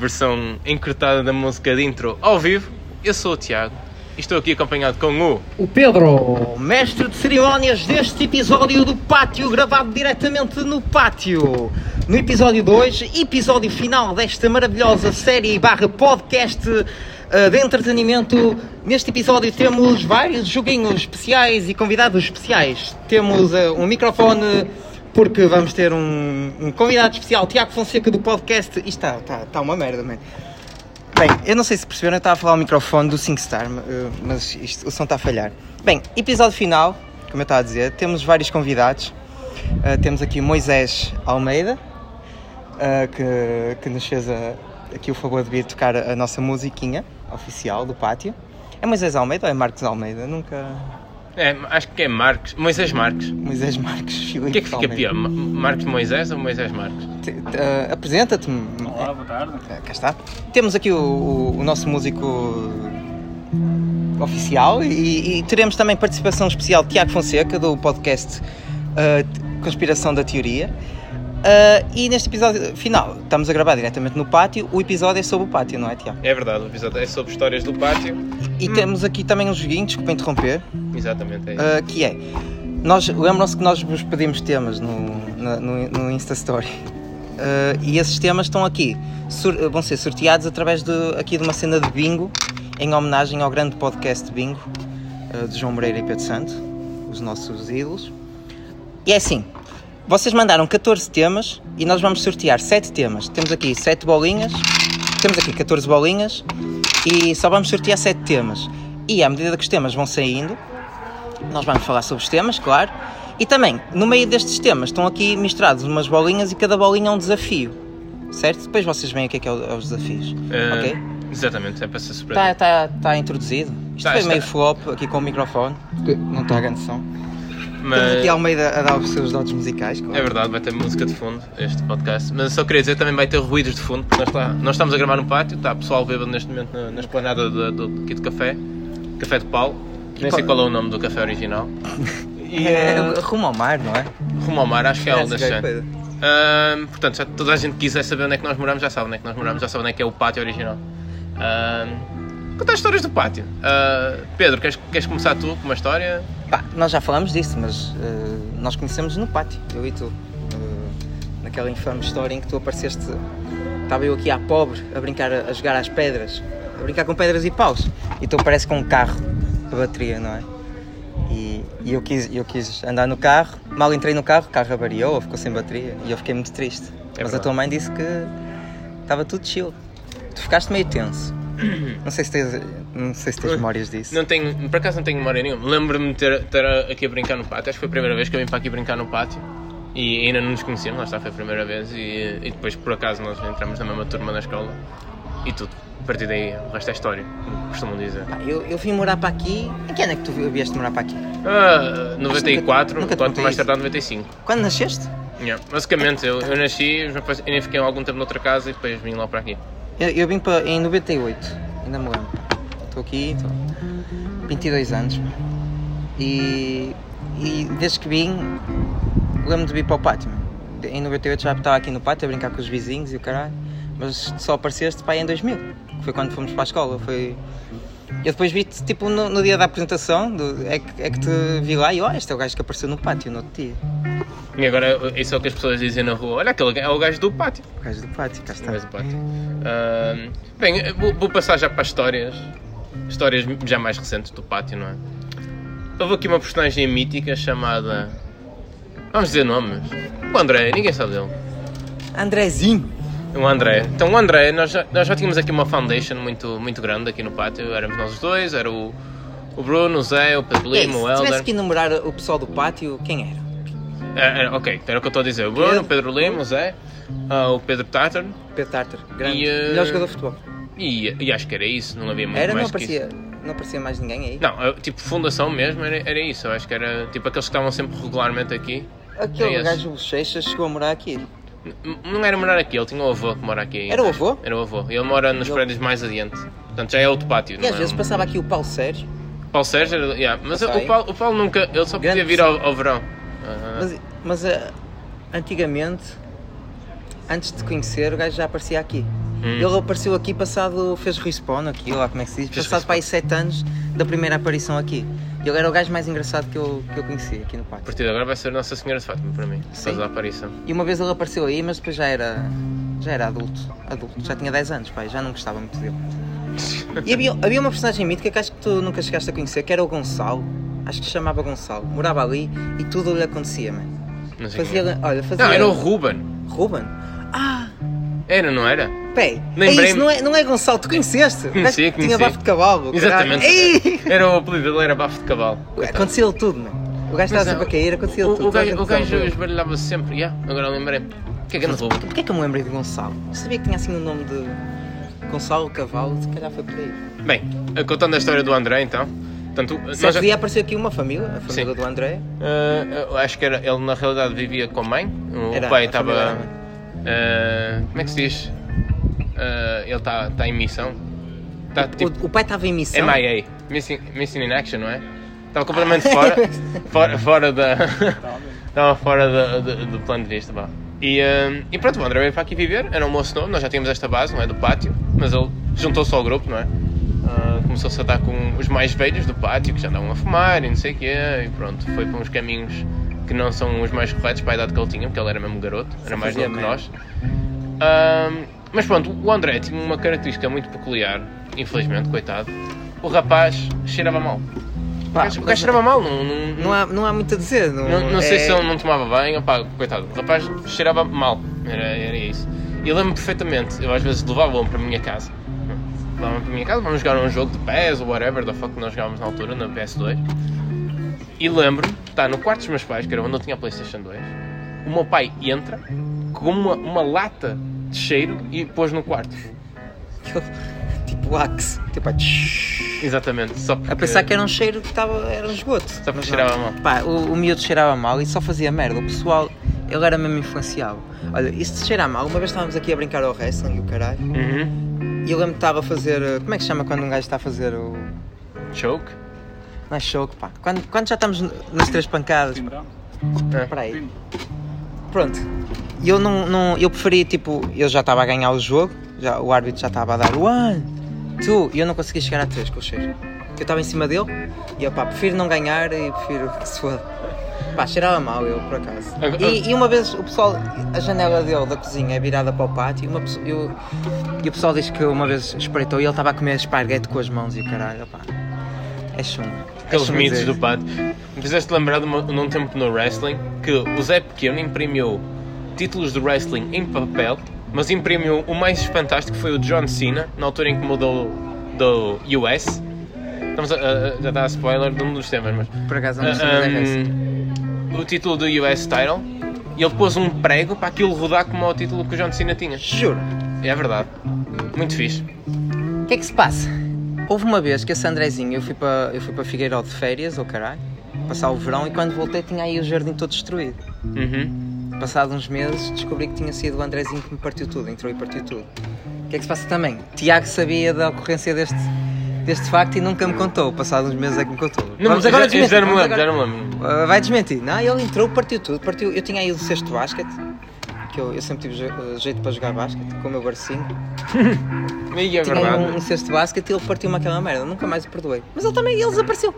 versão encurtada da música de intro ao vivo. Eu sou o Tiago e estou aqui acompanhado com o. O Pedro, mestre de cerimónias deste episódio do Pátio, gravado diretamente no Pátio. No episódio 2, episódio final desta maravilhosa série barra podcast uh, de entretenimento. Neste episódio temos vários joguinhos especiais e convidados especiais. Temos uh, um microfone porque vamos ter um, um, convidado especial, Tiago Fonseca do podcast. Isto está, está, está uma merda, man. Bem, eu não sei se perceberam, eu estava a falar ao microfone do SingStar, mas isto, o som está a falhar. Bem, episódio final, como eu estava a dizer, temos vários convidados. Uh, temos aqui Moisés Almeida, uh, que, que nos fez a, aqui o favor de vir tocar a nossa musiquinha oficial do pátio. É Moisés Almeida ou é Marcos Almeida? Nunca. É, acho que é Marcos. Moisés Marcos. Moisés Marcos, Filipe O que é que fica pior? Ma- Marcos Moisés ou Moisés te- uh, Apresenta-te. Olá, boa tarde. É, Cá está. Temos aqui o, o- o nosso músico oficial e, e teremos também participação especial de Tiago Fonseca do podcast uh, Conspiração da Teoria. Uh, e neste episódio final, estamos a gravar diretamente no pátio. O episódio é sobre o pátio, não é, Tiago? É verdade, o episódio é sobre histórias do pátio. E temos aqui também um joguinho, desculpa interromper, Exatamente, é isso. uh, que é. Nós, lembram-se que nós vos pedimos temas no, na- no, no Insta Story. Uh, e esses temas estão aqui. Sur- vão ser sorteados através de, aqui de uma cena de bingo, em homenagem ao grande podcast Bingo, de João Moreira e Pedro Santo, os nossos ídolos. E é assim, vocês mandaram 14 temas e nós vamos sortear 7 temas. Temos aqui 7 bolinhas, temos aqui 14 bolinhas e só vamos sortear 7 temas. E à medida que os temas vão saindo, nós vamos falar sobre os temas, claro. E também, no meio destes temas, estão aqui misturados umas bolinhas e cada bolinha é um desafio. Certo? Depois vocês veem o que é que é o- é os desafios. Eh, Ok? Exatamente, é para ser surpresa. Está tá, tá introduzido. Isto Tá, foi está. meio flop aqui com o microfone, porque não está a grande som. Temos Mas aqui Almeida a dar os seus dotes musicais, claro. é verdade, vai ter música de fundo este podcast. Mas só queria dizer também vai ter ruídos de fundo, porque nós, está- nós estamos a gravar no pátio, está pessoal bêbado neste momento na, na esplanada do, do, aqui do café, Café de Paulo. Nem sei qual é o nome do café original. E É, eh, rumo ao mar, não é? rumo ao mar, acho que é é género. coisa. Ahm, portanto, se toda a gente quiser saber onde é que nós moramos, já sabe onde é que nós moramos, já sabe onde é que é o pátio original. Ahm, contar histórias do pátio. Ah, Pedro, queres, queres começar tu com uma história? Pá, nós já falamos disso, mas eh, nós conhecemos no pátio, eu e tu. Eh, naquela infame história em que tu apareceste. Estava eu aqui à pobre a brincar, a jogar às pedras, a brincar com pedras e paus. E tu apareces com um carro a bateria, não é? E, e eu, quis, eu quis andar no carro, mal entrei no carro, o carro avariou, ficou sem bateria e eu fiquei muito triste. É mas verdade. a tua mãe disse que estava tudo chill. Tu ficaste meio tenso. Não sei se tens, não sei se tens memórias disso. Não tenho, por acaso não tenho memória nenhuma. Lembro-me de ter, aqui a brincar no pátio. Acho que foi a primeira vez que eu vim para aqui brincar no pátio. E ainda não nos conhecíamos, lá está, foi a primeira vez. E, e depois, por acaso, nós entramos na mesma turma na escola. E tudo. A partir daí, o resto é história, como costumam dizer. Pá, eu, eu vim morar para aqui. Em que ano é que tu vieste morar para aqui? Ah, 94, nunca contei mais tardar 95. Quando nasceste? Yeah. Basicamente, eu, eu nasci, pais- ainda fiquei algum tempo noutra casa e depois vim lá para aqui. Eu, eu vim para, em 98, ainda me lembro. Estou aqui, estou 22 anos. E, e desde que vim, lembro-me de vir para o pátio. Em 98 já estava aqui no pátio a brincar com os vizinhos e o caralho. Mas só apareceste para aí em 2000, que foi quando fomos para a escola. Foi... Eu depois vi-te tipo no, no dia da apresentação, do- é, que, é que te vi lá e olha, este é o gajo que apareceu no pátio no outro dia. E agora, isso é o que as pessoas dizem na rua. Olha, aquele é o gajo do pátio. O gajo do pátio, cá O está. gajo do pátio. Ah, bem, vou, vou passar já para as histórias. Histórias já mais recentes do pátio, não é? Houve aqui uma personagem mítica chamada... Vamos dizer nomes. O André, ninguém sabe dele. Andrezinho! O André. Então o André, nós já, nós já tínhamos aqui uma foundation muito, muito grande aqui no pátio. Éramos nós os dois, era o, o Bruno, o Zé, o Pedro Lima, o se tivesse Helder. que enumerar o pessoal do pátio, quem era? Era, era- ok, era o que eu estou a dizer. O Bruno, Pedro. o Pedro Lima, o Zé, ah, o Pedro Tatar Pedro Tartar, grande, E, eh, melhor jogador de futebol. e, e acho que era isso, não havia muito Era, não mais isso. aparecia, não aparecia mais ninguém aí? Não, eu, tipo, fundação mesmo era, era isso. Eu acho que era tipo aqueles que estavam sempre regularmente aqui. Aquele É esse. gajo Bochechas chegou a morar aqui. Não era morar aqui, ele tinha o avô que mora aqui. ainda. Era o avô? Era o avô. Ele mora nos Ele- prédios mais adiante. Portanto, já é outro pátio. E não às é vezes um- passava aqui o Paulo Sérgio, Paulo Sérgio, era- yeah, mas o. Paulo, o Paulo nunca. Ele só podia Grande vir ao, ao verão. Mas, mas ah, antigamente, antes de te conhecer, o gajo já aparecia aqui. Ele apareceu aqui passado, fez respawn aqui, lá como é que se diz, Fez passado respawn. para aí 7 anos da primeira aparição aqui. Ele era o gajo mais engraçado que eu, que eu conheci aqui no A pátio. partir de agora vai ser Nossa Senhora de Fátima para mim, Sim. da aparição. E uma vez ele apareceu aí, mas depois já era, já era adulto, adulto, já tinha 10 anos, pai, já não gostava muito dele. E havia, havia uma personagem mítica que acho que tu nunca chegaste a conhecer, que era o Gonçalo. Acho que se chamava Gonçalo. Morava ali e tudo lhe acontecia, mano. Não sei Fazia, olha, fazia... Não, era o Ruben. Ruben? Ah, Era, não era? Pé, é isso, não é, não é Gonçalo, tu conheceste? Conhecia, que Tinha bafo de cavalo. Exatamente. Ei! Era o apelido dele, era bafo de cavalo. Aconteceu tudo, mano. O gajo estava sempre a cair, aconteceu O, tudo. o gajo, o esbaralhava-se sempre, yeah, agora lembrei-me. O que é que anda Ruben? Porquê é que eu me lembrei de Gonçalo? Eu sabia que tinha assim o nome de Gonçalo Cavalo, se calhar foi por aí. Bem, contando a história do André então. Portanto, nós já- Certo dia apareceu aqui uma família, a família Sim. do André. Eu acho que era, ele na realidade vivia com a mãe. O Era, pai estava. ah, como é que se diz? Ah, ele está tá em missão. Está tipo. O, o pai estava em missão. MIA, Missing, Missing in Action, não é? Estava completamente fora, fora, fora da. Estava fora da- da- do plano de vista, vá. E, hum, e pronto, o André veio para aqui viver, era um moço novo, nós já tínhamos esta base, não é? Do pátio, mas ele juntou-se ao grupo, não é? Ah, Começou-se a dar com os mais velhos do pátio, que já andavam a fumar e não sei o quê, e pronto, foi para uns caminhos que não são os mais corretos para a idade que ele tinha, porque ele era mesmo garoto, era mais novo que nós. Mas pronto, o André tinha uma característica muito peculiar, infelizmente, coitado. O rapaz cheirava mal. O Pá, gajo, o gajo cheirava mal, não, não, Não há, não há muito a dizer. Não, não, não sei é- se ele não tomava bem, opá, coitado, o rapaz cheirava mal, era, era isso. E eu lembro perfeitamente, eu às vezes levava-o para a minha casa. Levava-me para a minha casa, vamos jogar um jogo de PES ou whatever, da fuck que nós jogávamos na altura, na PS2. E lembro-me, está no quarto dos meus pais, que era onde eu tinha a PlayStation 2. O meu pai entra com uma, uma lata de cheiro e pôs no quarto. Tipo Axe. Tipo, a. Exatamente, só porque... a pensar que era um cheiro que estava, era um esgoto. Só porque cheirava não. mal. Pá, o, o miúdo cheirava mal e só fazia merda. O pessoal, ele era mesmo influenciável. Olha, isso de cheirar mal, uma vez estávamos aqui a brincar ao wrestling e o caralho. Uhum. E eu lembro que estava a fazer. uh, Como é que se chama quando um gajo está a fazer o. Choke? Não é choque, pá. Quando, quando já estamos nas três pancadas. Ah. Espera aí. Pronto. E eu não, não. Eu preferi, tipo, eu já estava a ganhar o jogo, já, o árbitro já estava a dar one, two, e eu não conseguia chegar a três com o cheiro. Eu estava em cima dele e eu, pá, prefiro não ganhar e prefiro que se foda. Pá, cheirava mal eu, por acaso. E, e uma vez o pessoal, a janela dele da cozinha é virada para o pátio e, uma eu, e o pessoal diz que uma vez espreitou e ele estava a comer esparguete com as mãos e o caralho, pá. É chungo. É Aqueles chungo mitos dizer. do pátio. Me fizeste lembrar de uma- num tempo no wrestling que o Zé Pequeno imprimiu títulos de wrestling em papel, mas imprimiu o mais fantástico que foi o John Cena, na altura em que mudou do US. Estamos a, a- já a spoiler de um dos temas, mas. Por acaso não Ah, é isso. um, o título do US title e ele pôs um prego para aquilo rodar como o título que o John Cena tinha. Juro. É verdade. Muito fixe. O que é que se passa? Houve uma vez que esse Andrezinho, eu fui para, eu fui para Figueiró de férias, ou caralho, passar o verão, e quando voltei tinha aí o jardim todo destruído. Uhum. Passado uns meses descobri que tinha sido o Andrezinho que me partiu tudo, entrou e partiu tudo. O que é que se passa também? Tiago sabia da ocorrência deste, deste facto e nunca me contou. Passado uns meses é que me contou. Não, já, agora desmentir. agora-. Uh, vai desmentir. Não, ele entrou, partiu tudo. Partiu. Eu tinha aí o de basquete, que eu, eu sempre tive uh, jeito para jogar basquete, com o meu barcinho. E é Tinha verdade. um, um cesto de basquete e ele partiu-me aquela merda. Nunca mais o perdoei. Mas ele também, ele desapareceu.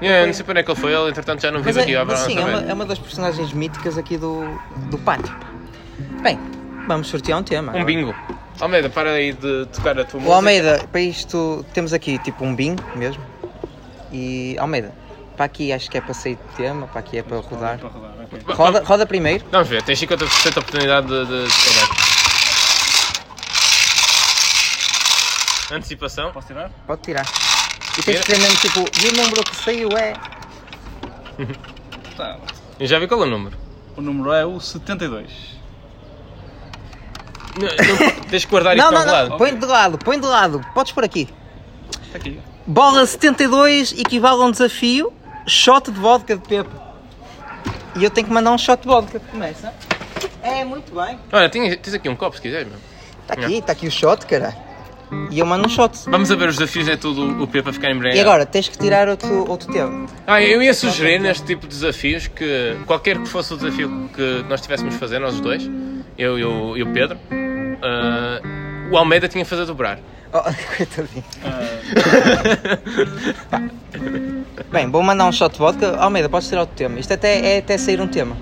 Yeah, não sei para onde é que ele foi, ele entretanto já não vive aqui é, mas sim, é uma, é uma das personagens míticas aqui do, do pátio. Bem, vamos sortear um tema. Um agora. bingo. Almeida, para aí de tocar a tua O música. Almeida, para isto, temos aqui tipo um bingo mesmo. E Almeida, para aqui acho que é para sair de tema, para aqui é para rodar. Para rodar. Roda, roda primeiro. Vamos ver, tens 50% de oportunidade de. de... de- Antecipação. Posso tirar? Pode tirar. E tens que ter mesmo tipo, e o número que saiu é. Tá. Eu já vi qual é o número. O número é o 72. Não, não, tens que guardar Não, isto não, um lado. não, põe de lado, põe de lado. Podes por aqui. Está aqui. Bola 72 equivale a um desafio, shot de vodka de Pepe. E eu tenho que mandar um shot de vodka. Começa. É, muito bem. Olha, tens, tens aqui um copo se quiseres, meu. Está aqui, está aqui o shot, caralho. E eu mando um shot. Vamos a ver os desafios, é tudo o P para ficar E embriagado. agora, tens que tirar outro, outro tema. Ah, eu ia sugerir neste tipo de desafios que qualquer que fosse o desafio que nós tivéssemos a fazer, nós os dois, eu e o, e o Pedro, ah, o Almeida tinha que fazer dobrar. Oh, coitadinho. Ah, Bem, vou mandar um shot de vodka. Almeida, podes tirar outro tema. Isto até é até sair um tema.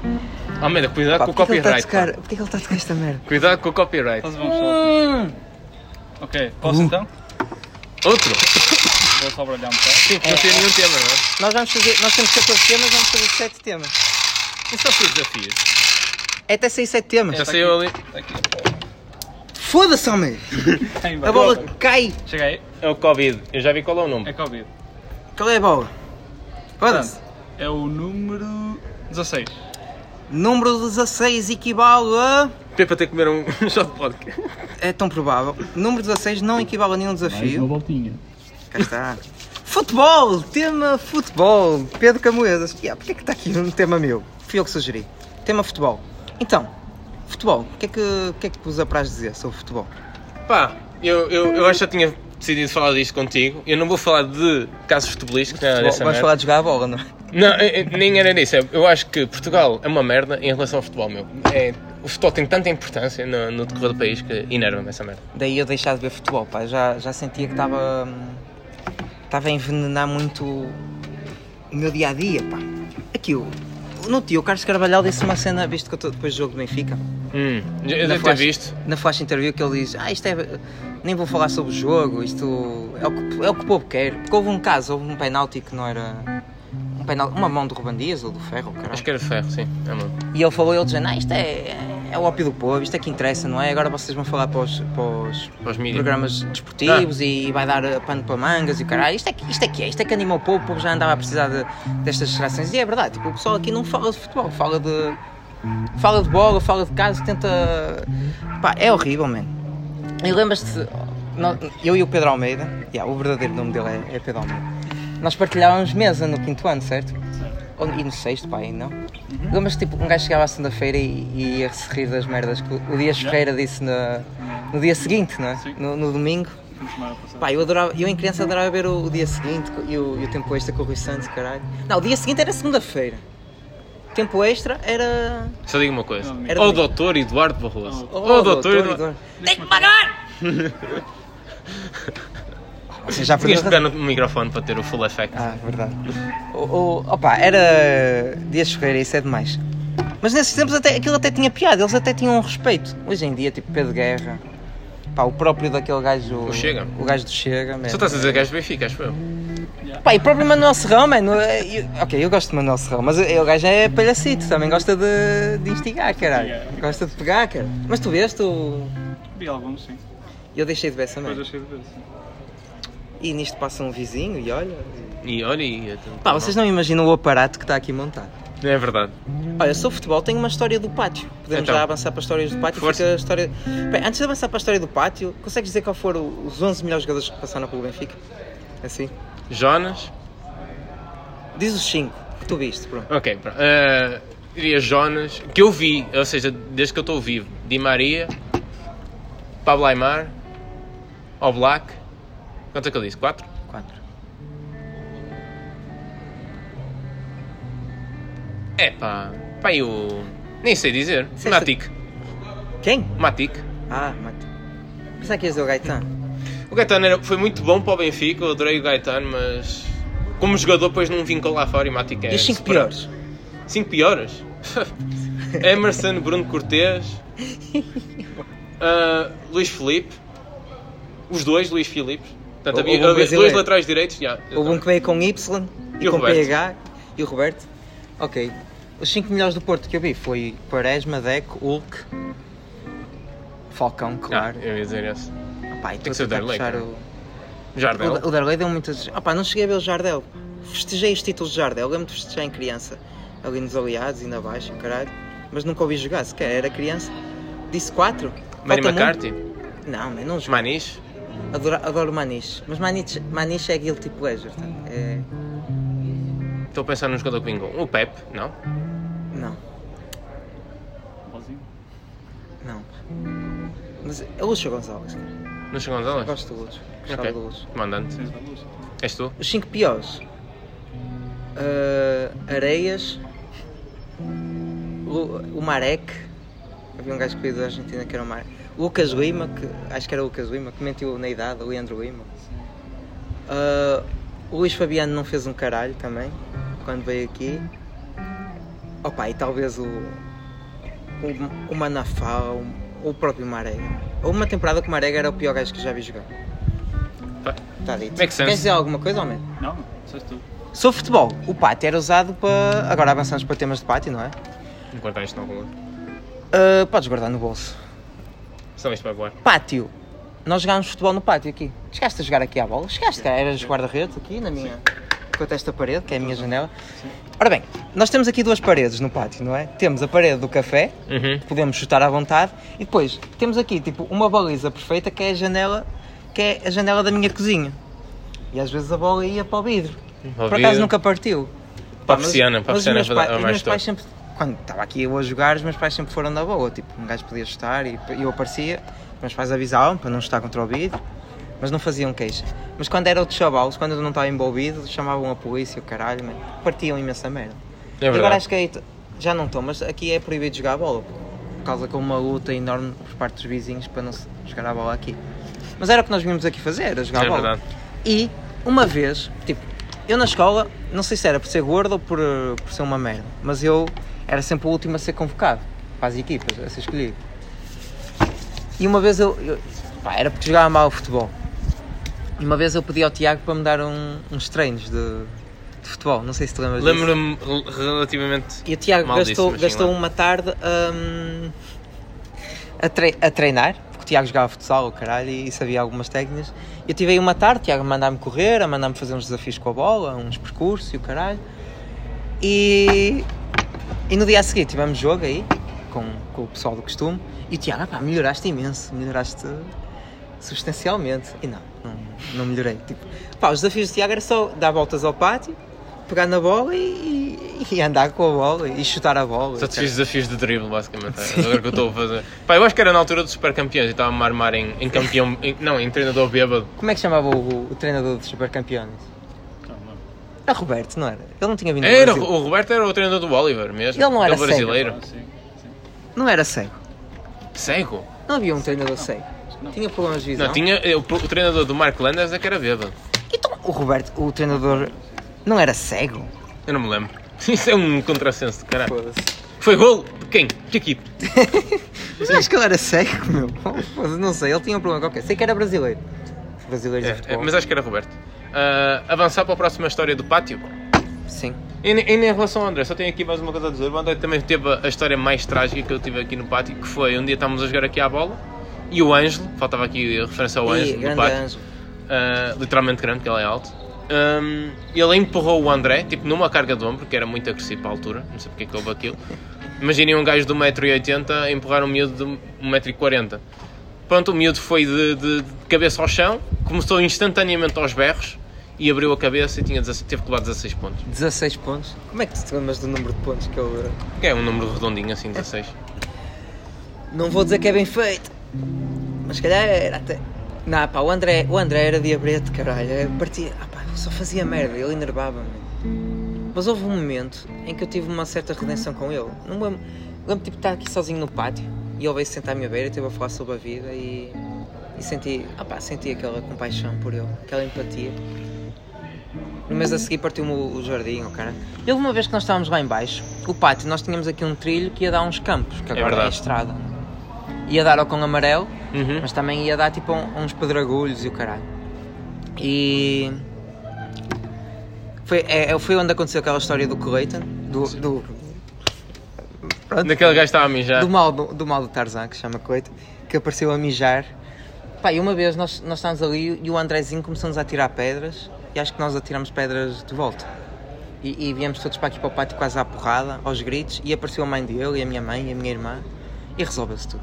Almeida, cuidado Pá, com o copyright. pá. Porquê que ele está a tocar esta merda? Cuidado com o copyright. faz um shot. Ok, posso então? Outro? Vou só bralhar um bocado. Sim, que não tem nenhum tema, não é? Nós vamos fazer, nós temos 14 temas, vamos fazer 7 temas. Isso são os desafios. É até sair 7 temas. Já Está saiu ali. Está aqui. Foda-se, Almeida. Tem, A bola cai. Chega aí. É o Covid. Eu já vi qual é o É nome. Covid. Qual é a bola? Foda-se. É o número 16. Número 16 equivale a... Pepa ter que comer um shot de vodka. É tão provável. Número 16 não equivale a nenhum desafio. voltinha. Cá está. Futebol! Tema futebol. Pedro Camoedas. Yeah, Porquê que está aqui um tema meu? Fui eu que sugeri. Tema futebol. Então, futebol. O que é que, o que, é que vos apraz dizer sobre futebol? Pá, eu, eu, eu acho que já tinha decidido falar disto contigo. Eu não vou falar de casos futebolísticos, Futebol, dessa Vamos merda. falar de jogar a bola, não é? Não, é- é- nem era nisso. Eu acho que Portugal é uma merda em relação ao futebol, meu. É, o futebol tem tanta importância no, no decorrer do país que enerva-me essa merda. Daí eu deixar de ver futebol, pá. Já, já sentia que estava. hum, Estava a envenenar muito o meu dia a dia, pá. Aqui, no tio, o Carlos Carvalhal disse uma cena, visto que eu estou depois do jogo do Benfica. Hum, eu devo ter visto. Na flash interview que ele diz: Ah, isto é. Nem vou falar sobre o jogo, isto é o que, é o, que o povo quer. Porque houve um caso, houve um penalti que não era. Um penalti, uma mão do Ruban Dias ou do Ferro. Acho que era ferro, sim. É. E ele falou, ele dizendo: Ah, isto é, é o ópio do povo, isto é que interessa, não é? Agora vocês vão falar para os, para os Para os programas desportivos e vai dar uh, pano para mangas e o caralho. Isto é, que- isto é que é, isto é que anima o povo, o povo já andava a precisar de, destas distrações. E é verdade, tipo, o pessoal aqui não fala de futebol, fala de. Fala de bola, fala de casa, tenta. Pá, é horrível, mano. E lembras-te, eu e o Pedro Almeida, yeah, o verdadeiro nome dele é, é Pedro Almeida, nós partilhávamos mesa no quinto ano, certo? Ou- E no sexto, pá, aí não? Lembras-te, tipo, um gajo chegava à segunda-feira e, e ia se rir das merdas que o Dias. Ferreira disse na- no dia seguinte, não é? Sim. No, no domingo. Pá, eu, adorava, eu em criança adorava ver o, o dia seguinte e o, e o tempo extra com o Rui Santos, caralho. Não, o dia seguinte era segunda-feira. O tempo extra era. Só digo uma coisa. Era domingo. doutor Eduardo Barroso. Oh, Ó doutor Eduardo. Eduardo. Tem que pagar! Você já perdeu. de pegar no microfone para ter o full effect. Ah, verdade. O, o, opa, era. Dias Ferreira, isso é demais. Mas nesses tempos até, aquilo até tinha piada, eles até tinham um respeito. Hoje em dia, tipo Pedro Guerra, pá, o próprio daquele gajo. O Chega. O gajo do Chega, mesmo. Só estás a dizer gajo do Benfica, acho eu. Pá, e o próprio Manuel Serrão, mano. é- eu- ok, eu gosto de Manuel Serrão, mas o gajo é palhacito, também gosta de, de instigar, caralho. Instigar. Gosta de pegar, cara. Mas tu vês, tu. Vi alguns, sim. Eu deixei de ver essa Depois deixei de ver, sim. E nisto passa um vizinho e olha. E olha e... Pá, vocês não imaginam o aparato que está aqui montado. É verdade. Olha, sobre futebol tenho uma história do pátio. Podemos Então. já avançar para as histórias do pátio. Força. Fica a história... Bem, antes de avançar para a história do pátio, consegues dizer qual foram os 11 melhores jogadores que passaram pelo Benfica? Assim? Jonas. Diz os 5 que tu viste, pronto. Ok, pronto. Uh, diria Jonas, que eu vi, ou seja, desde que eu estou vivo. Di Maria, Pablo Aymar, Oblak. Quanto é que eu disse? Quatro? 4. É pá. Pá, eu. Nem sei dizer. Disseste- Matic. Quem? Matic. Ah, mate. Pensava que ias dizer o Gaetano. O Gaetano era- foi muito bom para o Benfica, eu adorei o Gaetano, mas. Como jogador, depois não vincou lá fora e Matic é. e os 5 separado. piores? 5 piores? Emerson, Bruno Cortês, ah, Luís Felipe, os dois Luís Filipe. Portanto, O- havia, o bom havia dois laterais direitos. já. Houve um que veio com Y e, E o com Roberto. PH e o Roberto. Ok. Os 5 melhores do Porto que eu vi foi Quaresma, Deco, Hulk, Falcão, Ah, claro. eu ia dizer esse. E tem que ser tentar Darley, o... Jardel. O, o Darley deu muitas. Ah, pá, não cheguei a ver o Jardel. Festejei os títulos de Jardel. Lembro de festejar em criança. Ali nos aliados na baixa, caralho. Mas nunca ouvi jogar sequer. Era criança. Disse 4. Manny McCarthy, Não, man, não jogo. Maniche. Adoro, adoro Maniche. Mas Maniche, Maniche é guilty pleasure. tá? É... Estou a pensar num jogador que vingou. O Pep, não? Não, Bozinho. não. Mas é o Lúcio Gonçalves, cara. Não chegou Gonzalez? Gosto do Lúcio. Gostava Ok. do Lúcio. Comandante. Sim. És tu? Os 5 piores. Ah, Areias. O, o Marek. Havia um gajo que veio da Argentina que era o Marek. Lucas Lima, que acho que era o Lucas Lima, que mentiu na idade, o Leandro Lima. Ah, o Luís Fabiano não fez um caralho também, quando veio aqui. Opa, e talvez o, o, o Manafá, o, o próprio Marega. Houve uma temporada que o Marega era o pior gajo que já vi jogar. Está dito. Makes sense. Queres dizer alguma coisa, homem? Não, disseste tu. Sobre futebol, o pátio era usado para. Agora avançamos para temas de pátio, não é? Enquanto isto não rolou. Ah, podes guardar no bolso. Só isto vai voar. Pátio. Nós jogámos futebol no pátio aqui. Chegaste a jogar aqui à bola? Chegaste, cara. Eras guarda-redes aqui na minha. Contra esta parede, que é a minha janela. Ora bem, nós temos aqui duas paredes no pátio, não é? Temos a parede do café, Uhum. podemos chutar à vontade, e depois temos aqui tipo uma baliza perfeita que é a janela, que é a janela da minha cozinha. E às vezes a bola ia para o vidro. Ao Por acaso vidro. nunca partiu. Para a persiana, para a persiana é a os mais meus pais top. sempre, quando estava aqui eu a jogar, os meus pais sempre foram na boa. Tipo, um gajo podia chutar e eu aparecia, os meus pais avisavam para não chutar contra o vidro, mas não faziam queixa. Mas quando era outros chavalos, quando eu não estava envolvido, chamavam a polícia, o caralho, man, partiam imensa merda. É agora acho que aí já não estão, mas aqui é proibido jogar a bola, por causa que houve uma luta enorme por parte dos vizinhos para não se jogar a bola aqui. Mas era o que nós vínhamos aqui fazer, era jogar É a bola. verdade. E uma vez, tipo, eu na escola, não sei se era por ser gordo ou por, por ser uma merda, mas eu era sempre o último a ser convocado para as equipas, a ser escolhido. E uma vez eu, eu- pá, era porque jogava mal futebol. E uma vez eu pedi ao Tiago para me dar um- uns treinos de, de futebol, não sei se te lembras disso. Lembro-me rel- relativamente. E o Tiago gastou, disse, mas gastou lá. uma tarde hum, a, tre- a treinar, porque o Tiago jogava futsal, o caralho, e sabia algumas técnicas. Eu tive aí uma tarde, o Tiago a mandar-me correr, a mandar-me fazer uns desafios com a bola, uns percursos e o caralho. E, e no dia a seguir tivemos jogo aí, com, com o pessoal do costume, e o Tiago, "Ah pá, melhoraste imenso, melhoraste substancialmente. E não, não, não melhorei. Tipo, pá, os desafios do Tiago era só dar voltas ao pátio, pegar na bola e, e andar com a bola e chutar a bola. Só te fiz desafios de drible, basicamente. É agora que eu estou a fazer. Pá, eu acho que era na altura dos super campeões e estava-me a armar em, em campeão. em- não, em treinador bêbado. Como é que chamava o, o treinador dos super campeões? Não, não. Era Roberto, não era? Ele não tinha vindo do Era, Brasil. o Roberto era o treinador do Oliver mesmo. Ele não era Aquele brasileiro. Sim, sim. Não era cego. Cego? Não havia um treinador cego. Não. Tinha problemas de visão. Não, tinha. O, o treinador do Mark Landers é que era bêbado. Então, o Roberto, o treinador, não era cego? Eu não me lembro. Isso é um contrassenso de caralho. Foda-se. Foi gol de quem? Chiquito. Mas acho que ele era cego, meu. Não sei, ele tinha um problema qualquer. Sei que era brasileiro. Brasileiros É, de é, futebol. mas acho que era Roberto. Ah, avançar para a próxima história do pátio. Sim. E, e em relação ao André, só tenho aqui mais uma coisa a dizer. O André também teve a história mais trágica que eu tive aqui no pátio, que foi um dia estávamos a jogar aqui à bola e o Ângelo, faltava aqui a referência ao Ângelo do pátio, ah, literalmente grande, porque ele é alto. Ahm, ele empurrou o André, tipo numa carga de ombro, que era muito agressivo para a altura, não sei porque é que houve aquilo. Imaginem um gajo de 1,80m a empurrar um miúdo de 1,40m. Pronto, o miúdo foi de, de- de cabeça ao chão, começou instantaneamente aos berros e abriu a cabeça e tinha 16 teve que levar 16 pontos. 16 pontos. Como é que te lembras do número de pontos que ele. É um número redondinho assim, 16. Não vou dizer que é bem feito, mas se calhar era até. Não, pá, o André, o André era diabrete, caralho. Eu Partia, ah, pá, só fazia merda, ele enervava-me. Mas houve um momento em que eu tive uma certa redenção com ele. Não lembro, lembro tipo, de estar aqui sozinho no pátio e ele veio sentar à minha beira e esteve a falar sobre a vida e, e senti, ah, pá, senti aquela compaixão por ele, aquela empatia. No mês a seguir partiu-me o, o jardim, o cara. E houve uma vez que nós estávamos lá em baixo, o pátio, nós tínhamos aqui um trilho que ia dar uns campos, que agora é, a verdade. estrada. Ia dar ao com amarelo, Uhum. mas também ia dar tipo uns pedregulhos e o caralho. E. Foi, é, foi onde aconteceu aquela história do Clayton, do. do pronto, Daquele gajo que estava a mijar. do mal do, do mal do Tarzan, que se chama Clayton, que apareceu a mijar. Pá, e uma vez nós, nós estávamos ali e o Andrezinho começou-nos a atirar pedras e acho que nós atiramos pedras de volta. E, e viemos todos para aqui para o pátio quase à porrada, aos gritos, e apareceu a mãe dele, e a minha mãe, e a minha irmã, e resolveu-se tudo.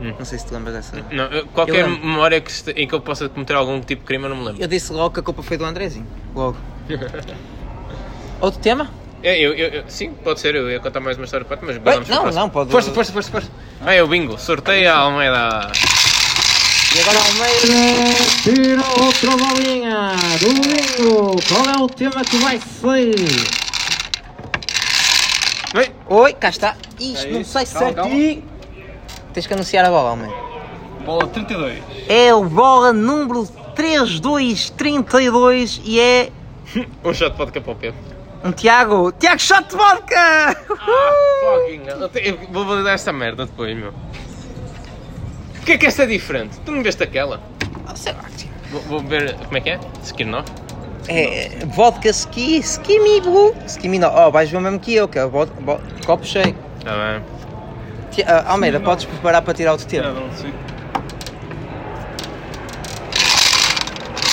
Hum. Não sei se te lembras dessa. Não, qualquer memória que em que eu possa cometer algum tipo de crime, eu não me lembro. Eu disse logo que a culpa foi do Andrezinho. Logo. Outro tema? É, eu, eu- eu- sim, pode ser, eu ia contar mais uma história para mas não, não, pode- Força, força, força, força. Ah, é o bingo. Sorteia a Almeida. E agora Almeida tira outra bolinha. Domingo, qual é o tema que vai ser? Oi. Oi, cá está. Isto É não isso. sai Calma, certinho. Tens que anunciar a bola, Almeida. Bola 32. É o bola número 3232 e é Um shot de vodka para o Pedro. um Tiago. Tiago Shot de Vodka! Ah, fucking Vou validar esta merda depois, meu. Porquê é que esta é diferente? Tu não veste aquela? Sei lá, tio. Vou, vou ver. Como é que é? Smirnoff? É vodka ski, skimmy blue. Skimmy não. Oh, vais ver mesmo que eu, que é o copo cheio. Tá bem. Ti- ah, Almeida, podes preparar para tirar o teu Já tempo. não sei.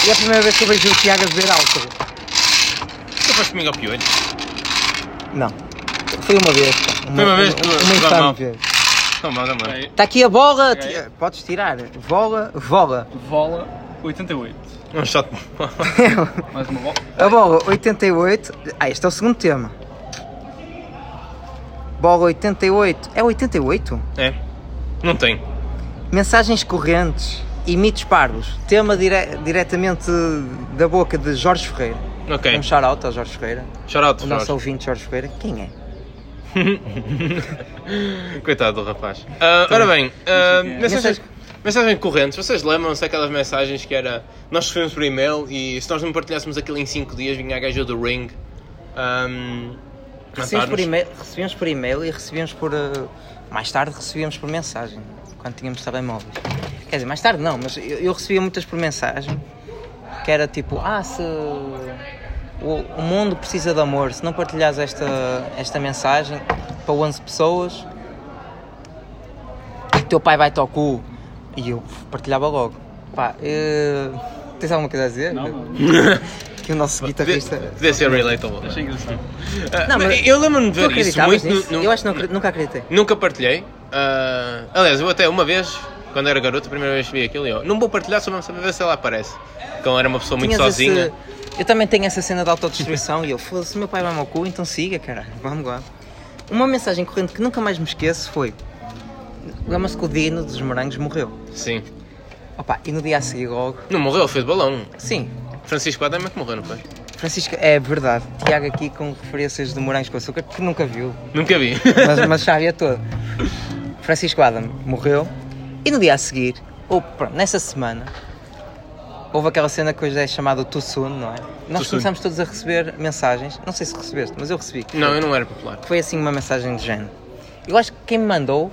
E é a primeira vez que eu vejo o Tiago a beber álcool. Tu foste comigo ao piolho? Não. Foi uma vez. pá. Foi uma vez que uma, tu- uma tu infame vez. Aí, Está aqui a bola. Ok. ti- Podes tirar. Bola, bola. Bola 88. Um shot. Mais uma bola. A bola 88. Ah, este é o segundo tema. Bola 88. É 88? é? Não tem. Mensagens correntes e mitos parvos. Tema dire- diretamente da boca de Jorge Ferreira. Ok. Um shout-out ao Jorge Ferreira. Shout out, O nosso Jorge. ouvinte Jorge Ferreira. Quem é? Coitado do rapaz. Ah, ora bem, Mensagem- mensagens, mensagens correntes. Vocês lembram-se daquelas mensagens que era nós recebemos por e-mail e se nós não partilhássemos aquilo em 5 dias vinha a gaja do Ring. Um, Recebíamos por, e-mail, recebíamos por e-mail e recebíamos por. uh, mais tarde recebíamos por mensagem. Quando tínhamos telemóveis. Quer dizer, mais tarde não, mas eu, eu recebia muitas por mensagem. Que era tipo: Ah, se. O, o mundo precisa de amor. Se não partilhares esta, esta mensagem para 11 pessoas, teu pai vai-te ao cu. E eu partilhava logo. Pá, eh, tens alguma coisa a dizer? Não, Que o nosso guitarrista. Devia ser relatable. achei engraçado. Ah, Não, mas eu lembro-me de Tu ver isso muito. nisso? no- no- Eu acho que nunca acreditei. Nunca partilhei. Ah, aliás, eu até uma vez, quando era garoto, a primeira vez que vi aquilo, eu não vou partilhar só mesmo para ver se ela aparece. Ela era uma pessoa muito Tinhas sozinha. esse- Eu também tenho essa cena de autodestruição e eu, foda-se, meu pai vai-me ao cu, então siga, caralho, vamos lá. Uma mensagem corrente que nunca mais me esqueço foi: Lembra-se que o Dino dos Morangos morreu. Sim. Opa, e no dia a seguir logo, Não morreu, fez balão. sim, Francisco Adama é que morreu, não foi? Francisco, é verdade, Tiago aqui com referências de Morangos com Açúcar que nunca viu, Nunca vi. mas, mas sabia todo. Francisco Adam morreu e no dia a seguir, ou pronto, nessa semana, houve aquela cena que hoje é chamada Too Soon, não é? Nós Too soon. começámos todos a receber mensagens, não sei se recebeste, mas eu recebi. não, eu não era popular. Foi assim uma mensagem de género. Eu acho que quem me mandou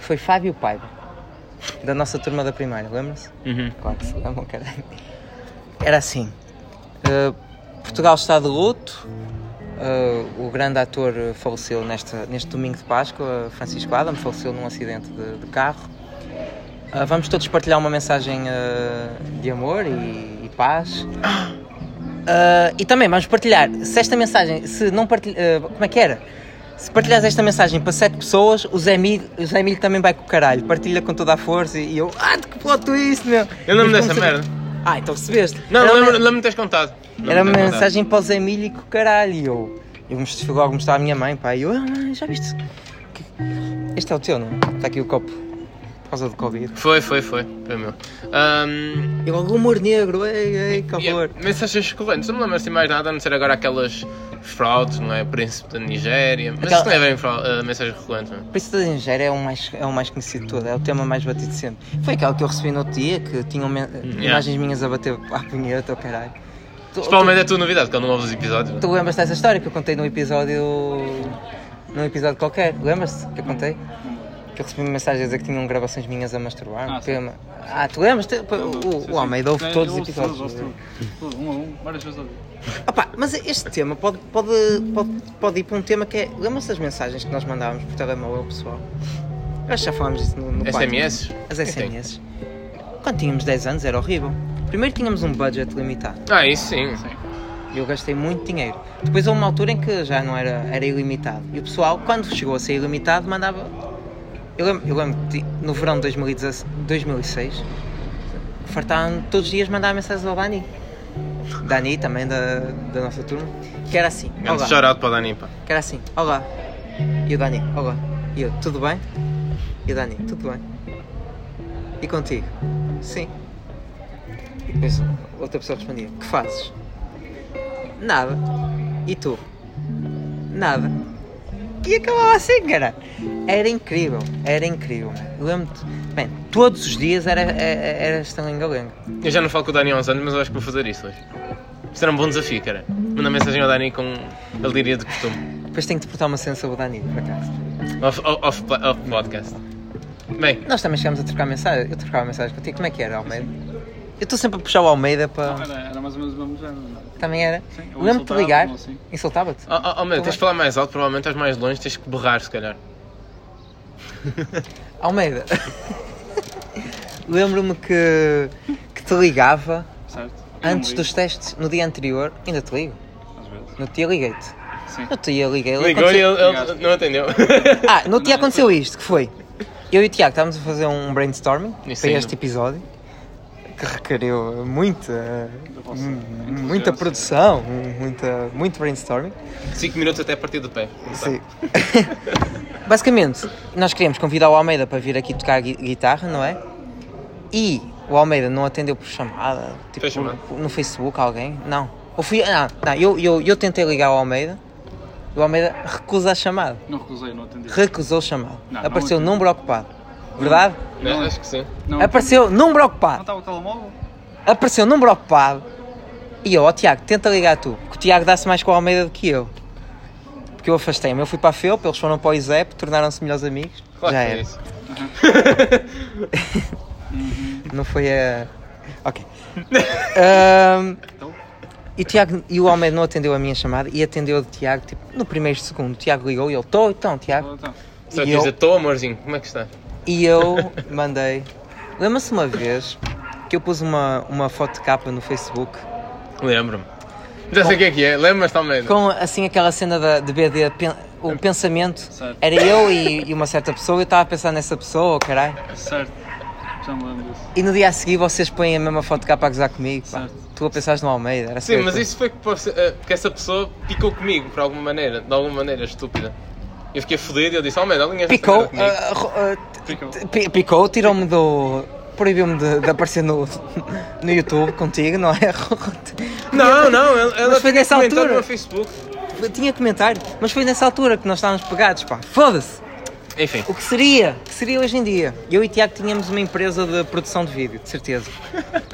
foi Fábio Paiva, da nossa turma da primária, lembra-se? Uhum. Claro que se lembram, caralho. Era assim: uh, Portugal está de luto, uh, o grande ator faleceu nesta, neste domingo de Páscoa, Francisco Adam, faleceu num acidente de, de carro. Uh, vamos todos partilhar uma mensagem uh, de amor e, e paz. Uh, e também vamos partilhar, se esta mensagem, se não partilhar, como é que era? Se partilhares esta mensagem para sete pessoas, o Zé Milho, o Zé Milho também vai com o caralho, partilha com toda a força e eu, ah, que plot twist, meu! Eu lembro dessa merda. Ah, então recebeste. Não, era lembro- uma, lembro-me de teres contado. Lembro-me era uma teres contado. mensagem para o Zé Milho e com o caralho e eu, eu logo mostrar à minha mãe, pá, e eu, ah, mãe, já viste? Este é o teu, não? é? Está aqui o copo, por causa do Covid. Foi, foi, foi. Foi meu. Ahm, Eu, logo humor negro, ei, ei, que e- mensagens correntes. Não me lembro assim mais nada, a não ser agora aquelas fraudes, não é? Príncipe da Nigéria. Mas Aquela- isso não é bem frau- ah, mensagens recorrentes, não é? Príncipe da Nigéria é o, mais, é o mais conhecido de todo, é o tema mais batido sempre. Foi aquela que eu recebi no outro dia, que tinham men- imagens minhas a bater à punheta, oh caralho. Tu, Provavelmente é a tua novidade, que eu não ouvo os episódios. tu, tu lembras dessa história que eu contei num episódio. num episódio qualquer? Lembras-te que eu contei? Que eu recebi uma mensagem a dizer que tinham gravações minhas a masturbar. Ah, sim. ah tu lembras? O, o, o Almeida ouve Sim, todos os episódios. todos. Tudo, um a um, várias vezes ao dia. Opa, mas este tema pode, pode, pode, pode ir para um tema que é. Lembra-se das mensagens que nós mandávamos por telemóvel, pessoal? Acho que já falámos disso no, no. SMS? As SMS. Quando tínhamos 10 anos era horrível. Primeiro tínhamos um budget limitado. Ah, isso sim. Sim. E eu gastei muito dinheiro. Depois houve uma altura em que já não era, era ilimitado. E o pessoal, quando chegou a ser ilimitado, mandava. Eu lembro, eu lembro no verão de 2016, 2006, fartavam todos os dias mandar mensagens ao Dani. Dani também da, da nossa turma. Que era assim. Grande Olá. chorado para o Dani, pá. Que era assim. Olá. E o Dani. Olá. E eu. Tudo bem? E o Dani. Tudo bem. E contigo? Sim. E depois outra pessoa respondia: Que fazes? Nada. E tu? Nada. E acabava assim, cara. Era incrível, era incrível. lembro-te, bem, todos os dias era, era, era esta lenga-lenga. Eu já não falo com o Dani há uns anos, mas eu acho que vou fazer isso hoje. Isso era um bom desafio, cara. Manda mensagem ao Dani com a líria de costume. Depois tenho que te portar uma cena sobre o Dani, por acaso. Off, off, off podcast. Bem, Nós também chegámos a trocar mensagens. Eu trocava mensagens contigo. Como é que era, Almeida? Eu estou sempre a puxar o Almeida para. Não, era, era mais ou menos o mesmo género. É? Também era. Lembro-te de ligar. assim. Insultava-te. oh, oh, oh, meu, tens de falar mais alto, provavelmente estás mais longe, tens que berrar, se calhar. Almeida. Lembro-me que, que te ligava Certo? Antes dos testes, no dia anterior. Ainda te ligo. Às vezes. No dia liguei-te. Sim. No dia liguei. Ligou e aconteceu- ele, ele não atendeu. Ah, no dia aconteceu isto, que foi. Eu e o Tiago estávamos a fazer um brainstorming Isso para este episódio que requeriu muita, inteligência. muita produção, muita, muito brainstorming. 5 minutos até partir do pé. Sim. Basicamente, nós queríamos convidar o Almeida para vir aqui tocar gui- guitarra, não é? E o Almeida não atendeu por chamada, tipo chamada? no Facebook alguém? Não. Ou fui, ah, não, eu, eu, eu tentei ligar ao Almeida e o Almeida recusa a chamada. Não recusei, não atendi. Recusou a chamada. Não, não Apareceu atendi. número ocupado. Verdade? Não, acho que sim. Não, Apareceu número Não ocupado. estava o telemóvel? Apareceu número ocupado. E eu, ó Tiago, tenta ligar tu. Porque o Tiago dá-se mais com o Almeida do que eu. Porque eu afastei-me. Eu fui para a FEUP, eles foram para o ISEP, tornaram-se melhores amigos. Claro Já que é era. isso. Não foi a. Ok. Ahm, Então? e, o Tiago, e o Almeida não atendeu a minha chamada e atendeu de Tiago, tipo, no primeiro segundo. O Tiago ligou e ele, tô, então, Tiago. Então, Só E eu- estou amorzinho, como é que está? E eu mandei. Lembra-se uma vez que eu pus uma, uma foto de capa no Facebook Lembro-me. Já sei o que é que é, lembras também? com assim aquela cena da, de BD, pen- o pensamento. Certo. Era eu e, e uma certa pessoa, eu estava a pensar nessa pessoa, caralho. Certo. Já me lembro disso. E no dia a seguir vocês põem a mesma foto de capa a gozar comigo. Pá. Certo. Tu a pensares no Almeida. Era Sim, mas isso foi que possa- eh, porque essa pessoa picou comigo, por alguma maneira, de alguma maneira estúpida. Eu fiquei fodido e eu disse, oh man, alinhas Picou, comigo. ah, ro- ah, Ficou. t- pi- picou, tirou-me do. proibiu-me de, de aparecer no, no YouTube contigo, não é? Não, não, ela, ela Mas foi tinha nessa altura. no Facebook. Tinha comentário, mas foi nessa altura que nós estávamos pegados, pá. Foda-se! Enfim, O que seria? O que seria hoje em dia? Eu e Tiago tínhamos uma empresa de produção de vídeo, de certeza.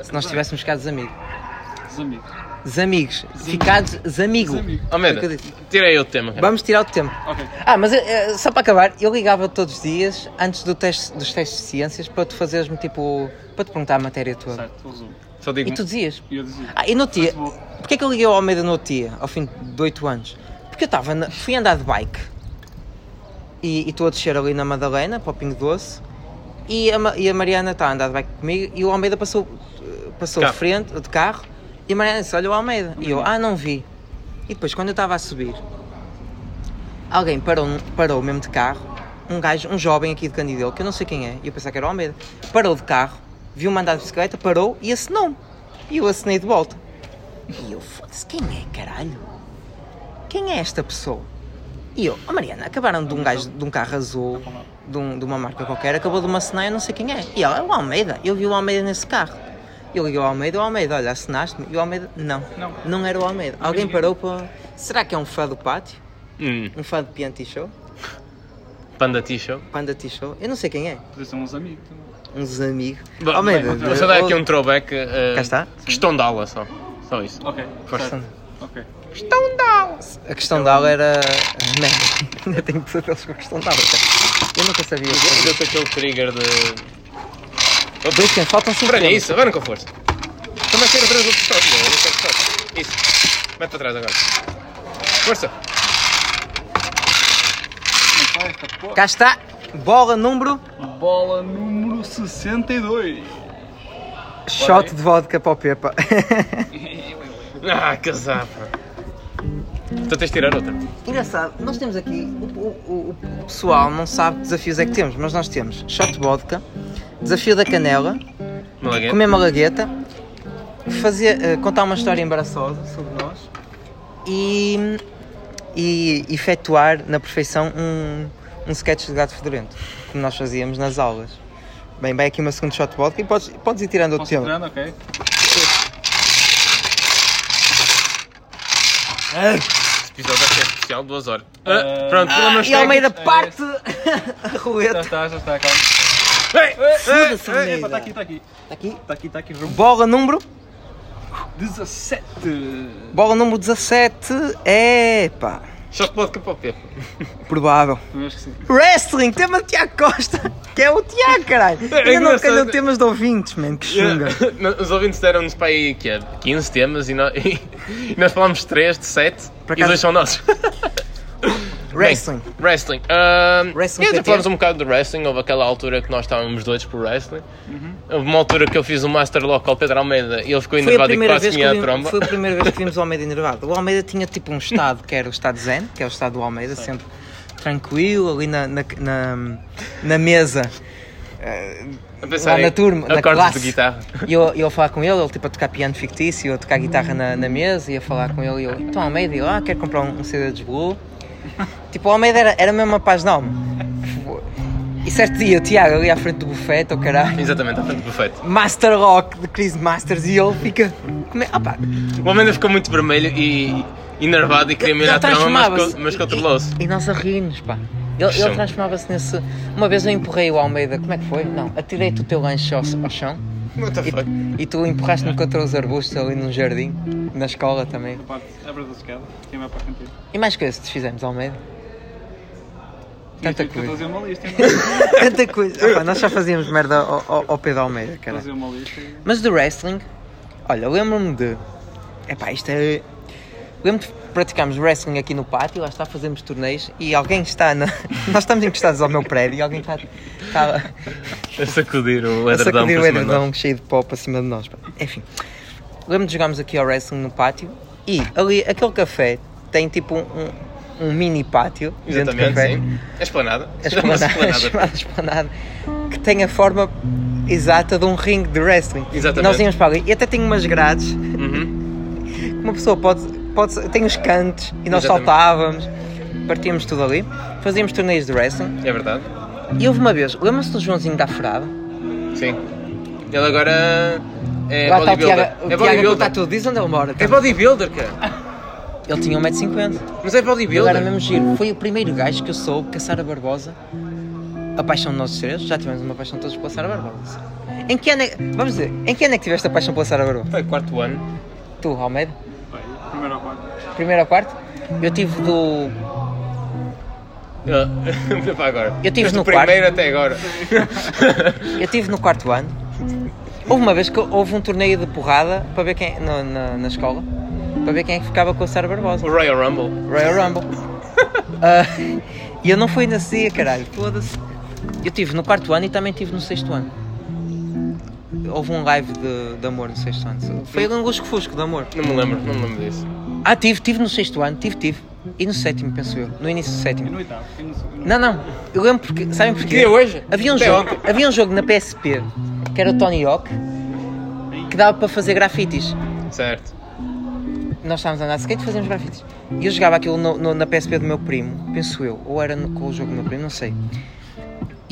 Se nós tivéssemos ficado desamigos. Os amigos. Desamigos. Ficados desamigos. Desamigos. oh man, tirei o tema, cara. Vamos tirar o tempo. Ok. Ah, mas eh, só para acabar, eu ligava todos os dias antes do teste, dos testes de ciências para tu fazeres-me tipo. para te perguntar a matéria toda. Certo, resumo. Só digo, E tu dizias. E eu dizia. Ah, e no dia. Porquê que eu liguei ao Almeida no outro dia, ao fim de 8 anos? Porque eu estava. na- fui andar de bike e estou a descer ali na Madalena, para o Pingo Doce, e a, e a Mariana está a andar de bike comigo e o Almeida passou, eh, passou de frente, de carro, e a Mariana disse: Olha o Almeida. E eu, ah, não vi. E depois, quando eu estava a subir, alguém parou, parou mesmo de carro, um gajo, um jovem aqui de Candidelo, que eu não sei quem é, e eu pensava que era o Almeida, parou de carro, viu-me andar de bicicleta, parou e assinou-me. E eu assinei de volta. E eu, foda-se, quem é, caralho? Quem é esta pessoa? E eu, oh Mariana, acabaram de um gajo de um carro azul, de, um- de uma marca qualquer, acabou de uma assinar, eu não sei quem é. E ela, é o Almeida, eu vi o Almeida nesse carro. Eu liguei ao Almeida, o Almeida, olha, assinaste-me? E o Almeida, não, Não. não era o Almeida. Alguém parou para. Será que é um fã do pátio? hum, Um fã de Pianti Show? Panda T-Show. Panda T-Show? Eu não sei quem é. Podia ser uns amigos também. Uns amigos. Bom, Almeida, Vou só dar aqui um throwback. eh, Cá está. Questão de aula só. Só isso. Ok. Força. Ok. Questão de aula. A questão da aula era. Merda, ainda tenho pesadelos com a questão da aula. Eu nunca sabia. fazer. Deu-te aquele trigger de. Tempos, faltam 5 Espera, tempos. isso, agora com força. Também quero atrás do outro. Eu quero shot. Isso. Mete para trás agora. Força. Não. Cá está, bola número, Bola número 62. shot de vodka para o Pepa. Ah, que zapa. Então tens de tirar outra. Engraçado, nós temos aqui, o, o- o- o pessoal não sabe que desafios é que temos, mas nós temos shot de vodka, desafio da canela, Malaguete. comer malagueta, fazer, eh, contar uma história embaraçosa sobre nós e, e efetuar na perfeição um, um sketch de gato fedorento, como nós fazíamos nas aulas. Bem, vai aqui uma segunda shot de vodka e podes, podes ir tirando outro tema. Considerando, ok. episódio vai ser especial, duas horas. Ah, Ah, pronto, Ah, problemas e ao meio da técnicos. parte a Já roleta. está, já está, calma. Foda-se, Almeida. Está aqui, está aqui. Tá aqui. Está aqui, está aqui. Bola número. 17. Bola número 17. É pá. Que pode capar o Pepe. Provável. Wrestling, tema de Tiago Costa, que é o Tiago, caralho. Ainda não calhou temas de ouvintes, man, que chunga. Os ouvintes deram-nos para aí que é, 15 temas e nós, e nós falámos 3 de 7 Por e acaso- dois são nossos. Wrestling. Bem, wrestling. Um, Wrestling e falamos um bocado de wrestling. Houve aquela altura que nós estávamos doidos por wrestling. Uhum. Houve uma altura que eu fiz o Master Lock ao Pedro Almeida e ele ficou enervado e quase tinha a tromba. foi a primeira vez que vimos o Almeida enervado. O Almeida tinha tipo um estado que era o estado zen, que é o estado do Almeida, sempre tranquilo, ali na, na, na, na mesa. pensar lá na turma, na classe. de guitarra. E eu, eu a falar com ele, ele tipo a tocar piano fictício, eu a tocar guitarra na, na mesa, e a falar com ele, e eu, então Almeida, e eu, ah, quero comprar um, um CD de Blue. Tipo, o Almeida era, era mesmo a paz de alma. E certo dia, o Tiago ali à frente do bufete, o caralho, Exatamente, à frente perfeito. Master Rock de Chris Masters, e ele fica, como é, opa, O Almeida ficou muito vermelho e enervado e queria me ir Ele à tromba, mas, mas controlou-se. E, e nós a rir-nos, pá. Ele, ele transformava-se nesse. Uma vez eu empurrei o Almeida, como é que foi? Não, atirei-te o teu lanche ao, ao chão What the fuck? e, e tu empurraste-me contra os arbustos ali num jardim, na escola também. A parte, abre a escada. Quem vai para a cantina? E mais coisas que fizemos, Almeida? Tanta Eu tive que coisa. fazer uma lista. Tanta coisa. Opa, nós já fazíamos merda ao, ao, ao Pedro Almeida, cara. Fazer uma lista. e- Mas do wrestling, olha, lembro-me de. Epá, isto é. Lembro-me de praticarmos wrestling aqui no pátio, lá está, fazemos torneios e alguém está na. Nós estamos encostados ao meu prédio e alguém está, está A sacudir o a edredom sacudir o edredom cheio de pó para cima de nós. Enfim, lembro-me de jogarmos aqui ao wrestling no pátio e ali, aquele café tem tipo um, um mini pátio dentro do Exatamente, café. sim. É esplanada. a Chama-se esplanada, a chamada esplanada, que tem a forma exata de um ringue de wrestling. Exatamente. E nós íamos para ali e até tem umas grades, Uhum. uma pessoa pode, pode tem os cantos e nós Exatamente. saltávamos, partíamos tudo ali, fazíamos torneios de wrestling. É verdade. E houve uma vez, lembra-se do Joãozinho da Furada? Sim. Ele agora é Lá está o bodybuilder. Tiago, o é Tiago a bodybuilder. contar tudo, diz onde ele mora. É bodybuilder, cara. Ele tinha 1,50m. Mas é Ele bodybuilder. era mesmo giro. Foi o primeiro gajo que eu soube que a Sara Barbosa, a paixão de nós três, já tivemos uma paixão todos pela Sara Barbosa. Em que ano é, vamos dizer, em que ano é que tiveste a paixão pela Sara Barbosa? Foi quarto ano. Tu, Almeida? Quarto. Ao quarto? Eu tive do. Ah, Para agora. Eu tive Desde no o primeiro até agora. Eu tive no quarto ano. Houve uma vez que houve um torneio de porrada para ver quem. na, na, na escola. Para ver quem é que ficava com a Sara Barbosa. O Royal Rumble. Royal Rumble. Ah, e eu não fui nesse dia, caralho. Foda-se. Eu tive no quarto ano e também tive no sexto ano. Houve um live de, de amor no sexto ano. Foi um lusco-fusco de amor. Não me lembro, não me lembro disso. Ah, tive, tive no sexto ano, tive, tive. E no sétimo, penso eu. No início do E sétimo. no oitavo? E no segundo? Não, não. Eu lembro porque. Sabem porquê? Que dia hoje? Havia um, Até jogo, ontem. havia um jogo na PSP que era o Tony Hawk que dava para fazer grafites. Certo. Nós estávamos a andar de skate e fazíamos grafites. E eu jogava aquilo no- no- na PSP do meu primo, penso eu, ou era no, com o jogo do meu primo, não sei.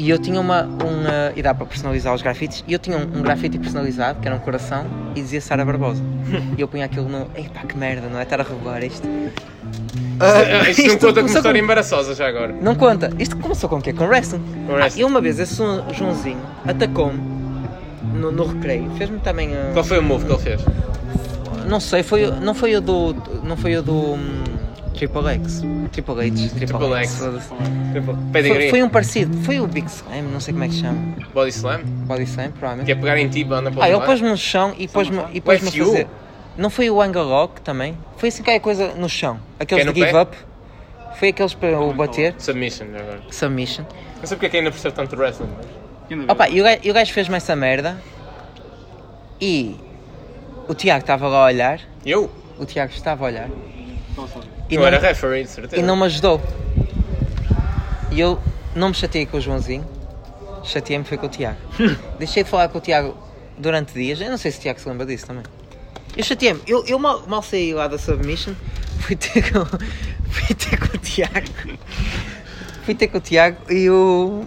E eu tinha uma. uma e dá para personalizar os grafites. E eu tinha um, um grafite personalizado, que era um coração, e dizia Sara Barbosa. e eu punha aquilo no. Epá, que merda, não é? Estar a revelar isto. Ah, Isto não conta como começou história com- embaraçosa já agora. Não conta. Isto começou com o quê? Com wrestling. Com wrestling. Ah, e uma vez esse João- Joãozinho atacou-me no, no recreio. Fez-me também. ah, Qual foi o move que ele fez? Não sei, foi, não foi o do. Não foi o do. Triple X. Triple H. Triple, Triple X. Foi, Pedigree. foi um parecido. Foi o Big Slam, não sei como é que chama. Body Slam. Body Slam, provavelmente. Que é pegar em ti, anda para Ah, ele pôs-me no chão e pôs-me e pôs-me a fazer. Não foi o Angle Lock também? Foi assim que é coisa no chão. Aqueles Que é de no give pé? up. Foi aqueles para o bater. Submission agora. Submission. Não sei porque é que ainda percebe tanto wrestling. mas- Opa, e o gajo, fez-me essa merda. E o Tiago estava lá a olhar. Eu? O Tiago estava a olhar. Estou a saber. E eu não, era referee, certeza. e não me ajudou. E eu não me chateei com o Joãozinho. Chateei-me foi com o Tiago. Deixei de falar com o Tiago durante dias. Eu não sei se o Tiago se lembra disso também. Eu chateei-me. Eu, eu mal, mal saí lá da submission. Fui ter com, fui ter com o Tiago. Fui ter com o Tiago e o.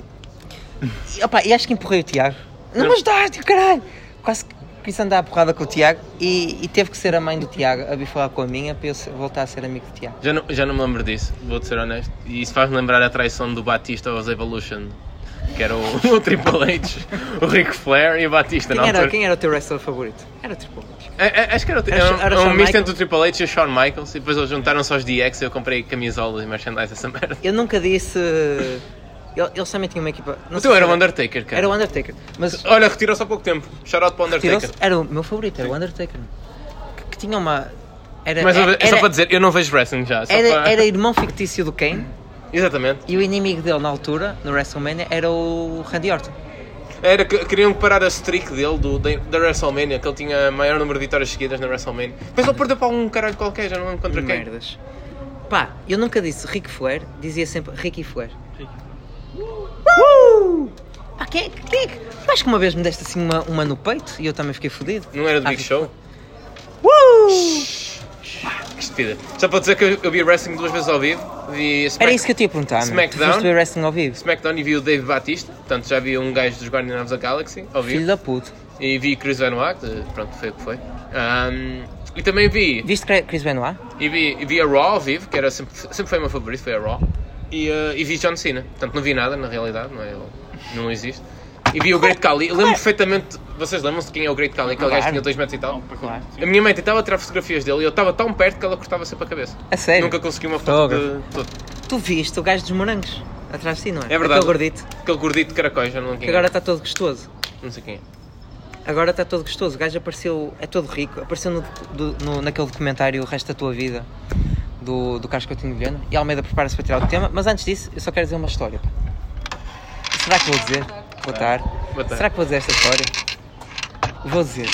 E, opa, e acho que empurrei o Tiago. Não me ajudaste, caralho! Quase que quis andar a porrada com o Tiago e, e teve que ser a mãe do Tiago a vir falar com a minha para eu voltar a ser amigo do Tiago. Já não, já não me lembro disso, vou-te ser honesto. E isso faz-me lembrar a traição do Batista aos Evolution. Que era o, o Triple H, o Ric Flair e o Batista. Quem era, quem era o teu wrestler favorito? Era o Triple H. É, é, acho que era, o- Era era, um- era um Shawn misto Michaels? entre o Triple H e o Shawn Michaels. E depois eles juntaram-se aos DX e eu comprei camisolas e merchandise essa merda. Eu nunca disse. Ele- Eles também tinham uma equipa. Não teu se era o Undertaker, cara. Era o Undertaker. Mas Olha, retirou-se há pouco tempo. Shout out para o Undertaker. era o meu favorito, era o Undertaker. Que, que tinha uma. Era, Mas era, é só para dizer, eu não vejo wrestling já. Era, para... era irmão fictício do Kane Exatamente. e o inimigo dele na altura, no WrestleMania, era o Randy Orton. Era que queriam parar a streak dele do, da, da WrestleMania, que ele tinha maior número de vitórias seguidas na WrestleMania. Depois ele perdeu para um caralho qualquer, já não lembro contra quem. Merdas. Pá, eu nunca disse Ric Flair, dizia sempre Ricky Flair. Uh! Pá, quem é que. Quem que... Acho que uma vez me deste assim uma, uma no peito e eu também fiquei fodido. Não era do Ah, Big Ric Show? Uh! Que estúpida. Só para dizer que eu, eu vi wrestling duas vezes ao vivo. Vi Smack, Era isso que eu perguntar. meu. Tu Smackdown? ver wrestling ao vivo? SmackDown e vi o Dave Batista. Portanto, já vi um gajo dos Guardians of the Galaxy ao vivo. Filho da puta. E vi Chris Benoit, pronto, foi o que foi. Ahm, e também vi, Viste Chris Benoit? e vi, e vi a Raw ao vivo, que era sempre, sempre foi o meu favorito, foi a Raw. E, ah, e vi John Cena. Portanto, não vi nada na realidade, não, é, Ele não existe. E vi o Great Khali. Eu lembro perfeitamente. Vocês lembram-se de quem é o Great Khali? Aquele gajo que tinha 2 metros e tal? Claro. A minha mãe tentava tirar fotografias dele e eu estava tão perto que ela cortava sempre a cabeça. A sério? Nunca consegui uma foto de todo. Tu viste o gajo dos morangos atrás de ti, não é? É verdade. Aquele gordito. Aquele gordito de caracóis, já não lembro Que quem agora é. está todo gostoso. Não sei quem é. Agora está todo gostoso. O gajo apareceu, é todo rico. Apareceu no, do- no- naquele documentário O Resto da Tua Vida do, do Carlos Coutinho Viana. E Almeida prepara-se para tirar o tema. Mas antes disso, eu só quero dizer uma história. Será que vou dizer? Boa tarde. Boa tarde. Será que vou dizer esta história? Vou dizer.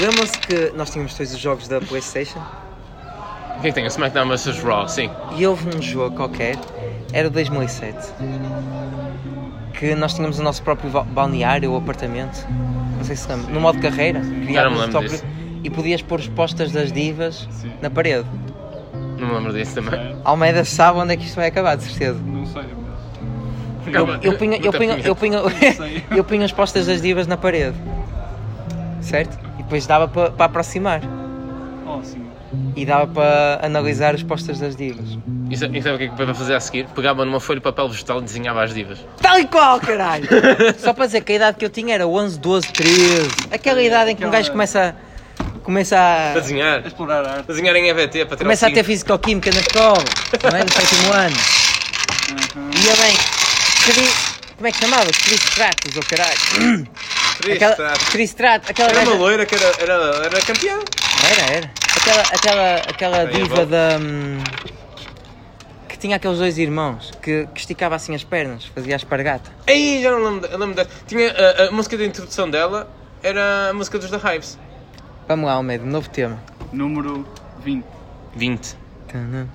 Lembram-se que nós tínhamos todos os jogos da Playstation? Quem tem? O SmackDown vs Raw, sim. E houve um jogo qualquer, era o 2007, que nós tínhamos o nosso próprio ba- balneário ou apartamento, não sei se lembra, no modo carreira, criávamos lembro o top- disso. e podias pôr os postas das divas na parede. Não me lembro disso também. Almeida sabe onde é que isto vai acabar, de certeza. não sei. mas- Eu, eu, punha, eu, punha, eu, punha, eu punha as postas das divas na parede, certo? E depois dava para para aproximar Oh, sim. e dava para analisar as postas das divas. E sa- e sabe o que é que para fazer a seguir? Pegava numa folha de papel vegetal e desenhava as divas. Tal e qual, caralho! Só para dizer que a idade que eu tinha era 11, 12, 13. Aquela idade em que um gajo começa a. Começa Para a. desenhar. Explorar a arte. Desenhar em EVT para tirar Começa a ter cinco. fisicoquímica na escola, não é? No sétimo ano. Uhum. Ia bem. Cri... Como é que chamava? Cristratos, ou caralho. Triste, Aquela. tá. Cristratos, aquela Era uma loira que era, era, era campeã. Era, era. Aquela, aquela, aquela diva da. hum, que tinha aqueles dois irmãos que, que esticava assim as pernas, fazia a espargata. Aí já não lembro, eu lembro dela. Tinha a, a música de introdução dela, era a música dos The Hives. Vamos lá, Almeida, novo tema. Número 20. 20. Tanã.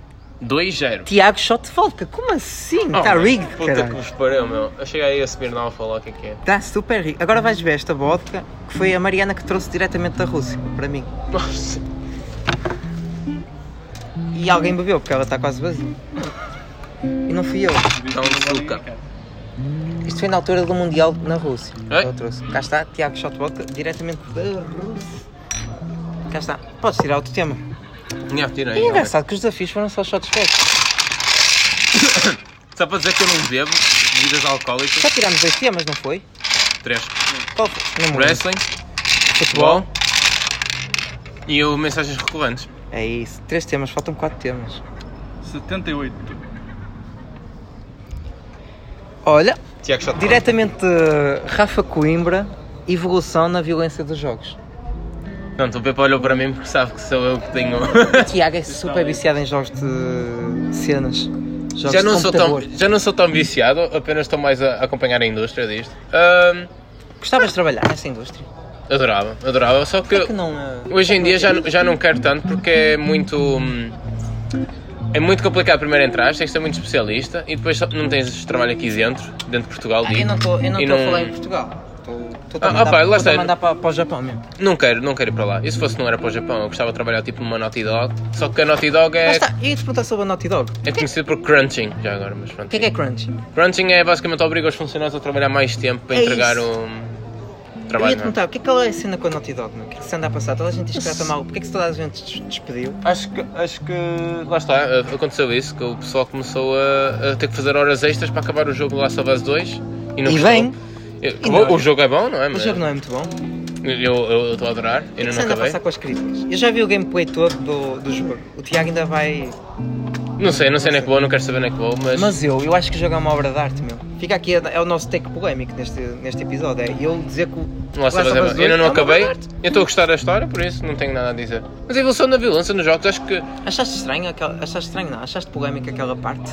2-0. Tiago Shot de vodka, como assim? Oh, Está rigged, Puta que caralho. vos pariu, meu. Eu cheguei aí a Smirnoff a falar o que é que é. Está super rico. Agora vais ver esta vodka que foi a Mariana que trouxe diretamente da Rússia, para mim. Nossa. E alguém bebeu, porque ela está quase vazia. E não fui eu. Não, açúcar. Isto foi na altura do Mundial na Rússia. que Oi? Ela trouxe. Cá está, Tiago Shot de vodka, diretamente da Rússia. Cá está. Podes tirar outro tema. Tinha tirei. E é engraçado que os desafios foram só shots frescos. Só para dizer que eu não bebo bebidas alcoólicas. Só tirámos dois temas, não foi? 3. Qual foi? Não. Wrestling, Futebol. futebol e o mensagens recorrentes. É isso. Três temas, faltam quatro temas. 78. Olha, Tiago diretamente de Rafa Coimbra, evolução na violência dos jogos. Pronto, o Pepe olhou para mim porque sabe que sou eu que tenho. O Tiago é super viciado em jogos de cenas. Jogos já, não de sou tão, já não sou tão viciado, apenas estou mais a acompanhar a indústria disto. Ahm, Gostavas de trabalhar nessa indústria? adorava, adorava, só que, Porquê que não, eh, hoje em dia já, já não quero tanto porque é muito. hum, É muito complicado primeiro entrar, tens de ser muito especialista e depois não tens trabalho aqui dentro, dentro de Portugal. Ah, eu não estou a falar em Portugal. Estou a mandar, ah, lá estou-te está. a mandar para, para o Japão mesmo. Não quero, não quero ir para lá. E se fosse não era para o Japão, eu gostava de trabalhar tipo numa Naughty Dog. Só que a Naughty Dog Lá é, está, eu ia te perguntar sobre a Naughty Dog. é conhecida por crunching já agora, mas pronto. O que é que é crunch? Crunching é basicamente obriga os funcionários a trabalhar mais tempo para É entregar isso. o, trabalho. ia te é? perguntar, o que é que ela é a cena com a Naughty Dog? O que é que se anda a passar? Toda a gente diz que trata mal. Porquê é que toda a gente des- despediu? Acho que, acho que lá está, eh, aconteceu isso, que o pessoal começou a, a ter que fazer horas extras para acabar o jogo do Last of Us 2 e não E gostou. bem. Eu- E não- o jogo é bom, não é? O Mas jogo não é muito bom. Eu estou a adorar, O ainda não a acabei. passar com as críticas? Eu já vi o gameplay todo do, do jogo. O Tiago ainda vai. Não sei, não sei nem que vou, não quero saber nem que vou, mas, Mas eu, eu acho que o jogo é uma obra de arte, meu. Fica aqui, é o nosso take polémico neste, neste episódio. É eu dizer que o. o of Us é bom. Eu ainda não acabei, eu estou a gostar da história, por isso não tenho nada a dizer. Mas a evolução da violência nos jogos, acho que Achaste estranho? Aquela, achaste estranho, não? Achaste polémica aquela parte?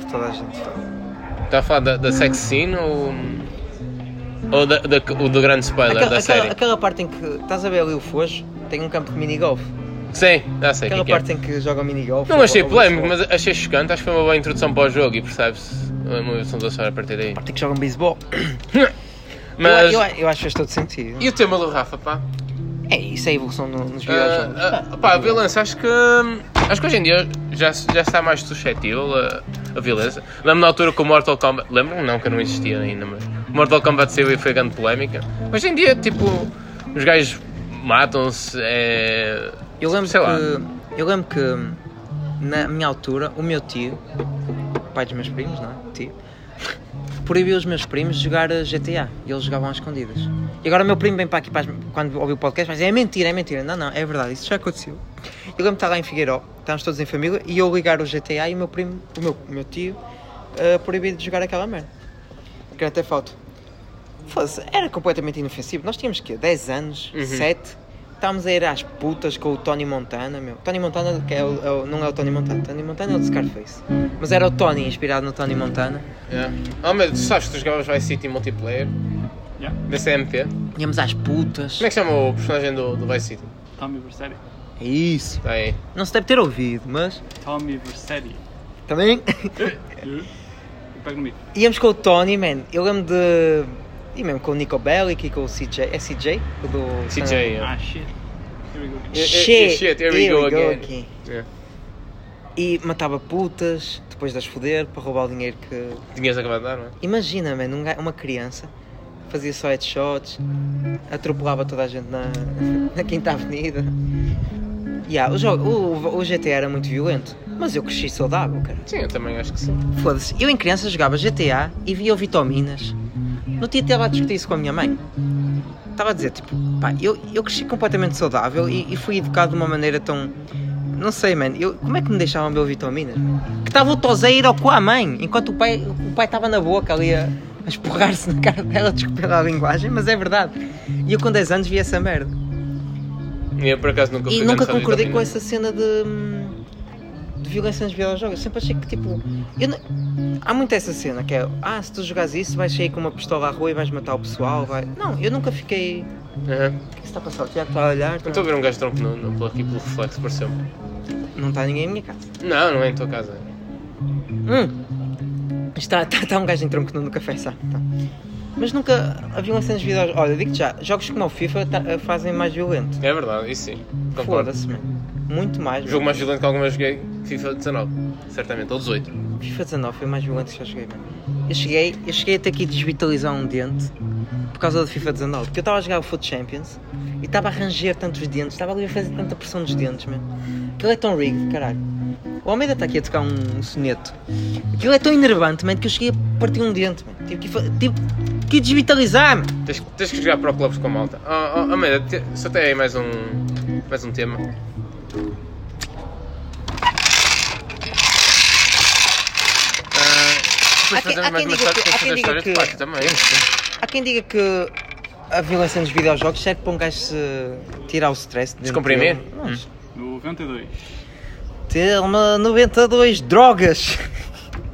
Que toda a gente fala. está a falar da, da sex scene ou, ou da, da, o do grande spoiler Aquela, da série. aquela, aquela parte em que. Estás a ver ali o Fojo? Tem um campo de minigolf. Sim, já sei o que Aquela é é. parte em que joga minigolf. Não achei polémico, mas achei chocante. Acho que foi uma boa introdução para o jogo e percebe-se a evolução da história a partir daí. Parte em que jogam beisebol. Mas. Eu, eu, eu acho que faz todo sentido. E o tema do Rafa, pá? É isso, é a evolução no- nos videojogos. Ah, ah, pá, a violência, acho que. Acho que hoje em dia já, já está mais suscetível a, a violência. Lembro na altura que o Mortal Kombat. Lembro? Não, que eu não existia ainda, mas. O Mortal Kombat saiu e foi grande polémica. Hoje em dia, tipo. Os gajos matam-se. É... Eu lembro sei lá. que. Eu lembro que na minha altura, o meu tio, o pai dos meus primos, não é? Tio, proibiu os meus primos de jogar a GTA. E eles jogavam às escondidas. E agora o meu primo vem para aqui para as- quando ouviu o podcast, mas é mentira, é mentira. Não, não, é verdade, isso já aconteceu. Eu lembro de estar lá em Figueiró, estávamos todos em família, e eu ligar o GTA e o meu primo, o meu, o meu tio, uh, proibido de jogar aquela merda. Que até. Foda-se, era completamente inofensivo. Nós tínhamos que 10 anos, Uhum. 7, estávamos a ir às putas com o Tony Montana, meu. Tony Montana, que é o, é o- não é o Tony Montana, Tony Montana é o de Scarface. Mas era o Tony, inspirado no Tony Montana. Yeah. Oh, mas tu sabes que tu jogavas Vice City multiplayer? Yeah. DCMP? Íamos às putas. Como é que chama o personagem do, do Vice City? Tommy Versetti. É isso. Está aí. Não se deve ter ouvido, mas Tommy Versetti. também Eu pego no mic. íamos com o Tony, man. Eu lembro de. E mesmo com o Nico Bellic e com o CJ. É CJ? O do. CJ, yeah. Ah, shit. Here we go. Shit, shit, here we go again. Yeah. E matava putas, depois das foder, para roubar o dinheiro que. Tinhas acabado de dar, não é? Imagina, man, um ga- uma criança fazia só headshots, atropelava toda a gente na, na Quinta Avenida. Yeah, o, jogo, o, o GTA era muito violento, mas eu cresci saudável, cara. Sim, eu também acho que sim. Foda-se, eu em criança jogava GTA e via o vitaminas. Não tinha até lá discutir isso com a minha mãe. Estava a dizer, tipo, pá, eu, eu cresci completamente saudável e, e fui educado de uma maneira tão. Não sei, mano, eu, como é que me deixavam o vitaminas? Que estava o toseiro com a mãe, enquanto o pai o pai estava na boca ali a, a esporrar-se na cara dela, desculpa a linguagem, mas é verdade. E eu com 10 anos vi essa merda. E eu por acaso nunca E nunca concordei com essa cena de, hum, de violência nos videojogos. Eu sempre achei que tipo. eu não- há muito essa cena que é ah, se tu jogares isso vais sair com uma pistola à rua e vais matar o pessoal. Vai... Não, eu nunca fiquei. Aham. O que é está a passar? O Tiago está a olhar. Eu Estou a ver um gajo tronco no, no, aqui pelo reflexo, pareceu-me. Não está ninguém em minha casa. Não, não é em tua casa. Hum. Está, está, está um gajo em tronco nu no café, sabe? Tá. Mas nunca a violência nos videojogos. Olha, digo-te já, jogos como o FIFA tá- fazem mais violento. É verdade, isso sim. Foda-se, mano. Muito mais. O jogo mais violento que alguma vez joguei, FIFA 19. Certamente, ou 18. FIFA 19 foi o mais violento que já joguei, mano. Eu cheguei, eu cheguei a ter que desvitalizar um dente por causa do FIFA 19. Porque eu estava a jogar o Foot Champions e estava a ranger tantos dentes, estava ali a fazer tanta pressão nos dentes, mano. Aquilo é tão rigged, caralho. O Almeida está aqui a tocar um soneto. Aquilo é tão enervante, mano, que eu cheguei a partir um dente, mano. Tive que, tive que desvitalizar, mano. Tens, tens que jogar para o clubes com a malta. Oh, oh, te- só tem aí mais um, mais um tema. Há depois quem- fazemos há mais uma diga história, que- há de também. Há quem diga que a violência nos videojogos serve para um gajo se tirar o stress. de Descomprimir? dele. Não, 92. Telma 92 drogas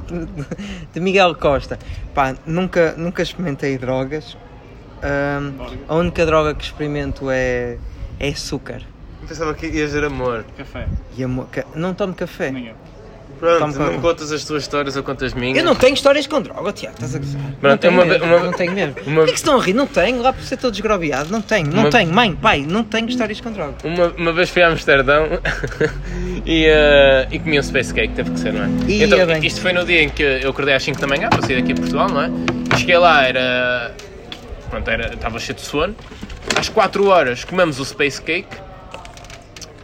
de Miguel Costa. Pá, nunca, nunca experimentei drogas. Droga. a única droga que experimento é, é açúcar. Pensava que ia ser amor. Café. E amo- ca- não tomo café. Eu. Pronto, não contas as tuas histórias ou contas minhas. Eu não tenho histórias com droga, Tiago, estás a gozar. Não Pronto, tenho uma mesmo, uma- não tenho mesmo. uma- Por que, é que se estão a rir? Não tenho, lá por ser todo desgrobiado. Não tenho, não Uma- tenho. Mãe, pai, não tenho histórias com droga. Uma, uma vez fui a Amsterdão e, eh, e comi um space cake, teve que ser, não é? Ia então, bem. isto foi no dia em que eu acordei às 5 da manhã para sair daqui de Portugal, não é? E cheguei lá, era pronto, era, estava cheio de sono. Às 4 horas comemos o Space Cake.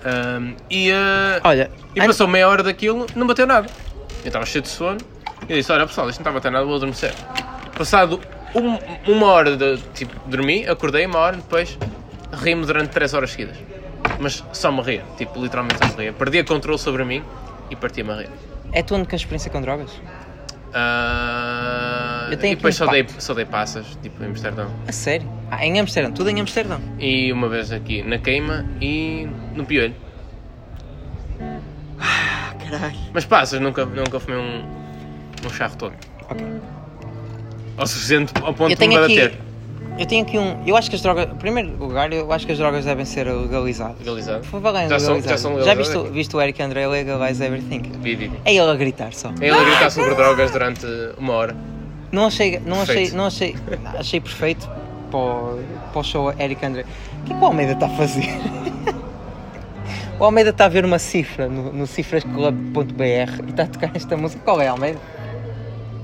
Ahm, e ah, Olha, e passou meia hora daquilo, não bateu nada. Eu estava cheio de sono. E eu disse: Olha pessoal, isto não está a bater nada, vou adormecer. Passado um- uma hora de. Tipo, dormi, acordei uma hora depois, ri-me durante 3 horas seguidas. Mas só me ria, tipo, literalmente só me ria. Perdia controle sobre mim e partia-me a rir. é a tua única experiência com drogas? Ah, Eu tenho e depois aqui só um dei, só dei passas, tipo, em Amsterdão. A sério? Ah, em Amsterdão, tudo em Amsterdão. E uma vez aqui na queima e no piolho. Ah, caralho. Mas passas, nunca, nunca fumei um, um charro todo. Ok. Ao suficiente ao ponto de me aqui. bater. Eu tenho aqui um. Eu acho que as drogas. Em primeiro lugar, eu acho que as drogas devem ser legalizadas. Legalizado. Por favor, Já são- legalizadas. já são Já legalizadas viste, o- aqui. viste o Eric André legalize everything? Vi, vi, vi. É ele a gritar só. Ele a gritar sobre drogas durante uma hora. Não achei, não achei, Perfeito. não achei, achei perfeito para o, para o show Eric André. O que é que o Almeida está a fazer? o Almeida está a ver uma cifra no, no cifrasclub.br e está a tocar esta música. Qual é, Almeida?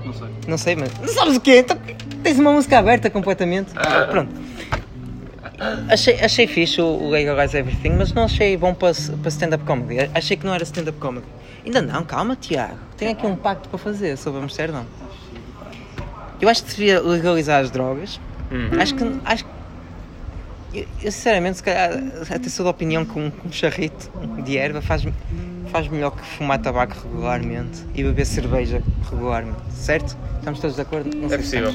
Não sei. Não sei, mas. Não sabes o quê? Então, tens uma música aberta completamente. Ah. Pronto. Achei, achei fixe o, o Legalize Everything, mas não achei bom para, para stand-up comedy. Achei que não era stand-up comedy. Ainda não, calma, Tiago. Tenho aqui um pacto para fazer sobre Amsterdão. Eu acho que devia legalizar as drogas. Hum. Acho que. Acho que eu, eu, sinceramente, se calhar, até sou da opinião que um, um charrito de erva faz, faz melhor que fumar tabaco regularmente e beber cerveja regularmente, certo? Estamos todos de acordo? Não É possível.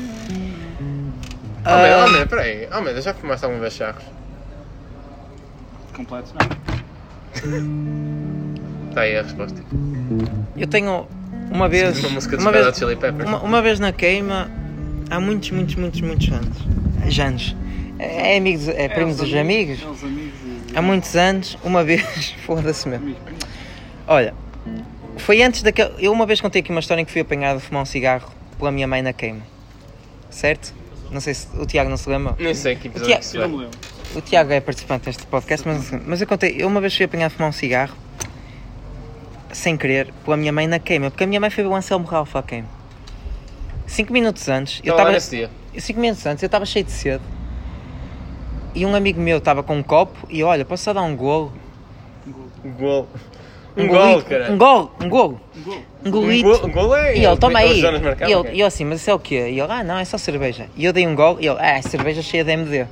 Oh, Almeida, Ah, Almeida, peraí. Almeida, já fumaste alguma vez charros? Completos não. Está aí a resposta. eu tenho uma vez. Uma música dos uma vez, Chili Peppers. uma, uma vez na queima, há muitos, muitos, muitos, muitos anos. Já anos. É, é amigos, é, primo os dos amigos. É os amigos e... Há muitos anos, uma vez, foda-se mesmo. Olha, foi antes daquele. Eu uma vez contei aqui uma história em que fui apanhado a fumar um cigarro pela minha mãe na queima. Certo? Não sei se o Tiago não se lembra. Nem sei que episódio Tiago- não vai. Tipo, lembro. O Tiago é participante deste podcast, mas, mas eu contei. Eu uma vez fui apanhado a fumar um cigarro sem querer pela minha mãe na queima, porque a minha mãe foi o Anselmo Ralph à queima. Cinco minutos antes, eu Estava lá estava. nesse dia. Cinco minutos antes, eu estava cheio de sede. E um amigo meu estava com um copo e olha, posso só dar um golo? Um gol. Um, Um golito- gol, cara. Um golo, um golo. Um gol. Um Um golito. gol, um gol é. E ele, toma aí. E eu, e eu assim, mas isso é o quê? E ele, ah não, é só cerveja. E eu dei um gol e ele, ah, é cerveja cheia de MD.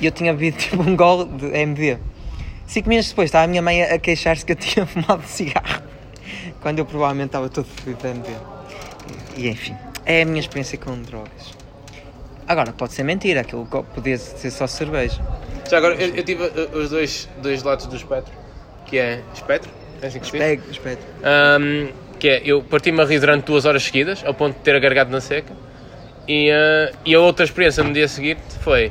E eu tinha bebido tipo um gol de MD. Cinco minutos depois estava a minha mãe a a queixar-se que eu tinha fumado cigarro. Quando eu provavelmente estava todo fedido de MD. E enfim, é a minha experiência com drogas. Agora, pode ser mentira, aquilo podia ser só cerveja. Já agora, eu, eu tive uh, os dois, dois lados do espectro, que é espectro, é assim que se diz? Espego. Ahm, que é, eu parti-me a rir durante duas horas seguidas, ao ponto de ter agargado na seca. E, ah, e a outra experiência no dia seguinte foi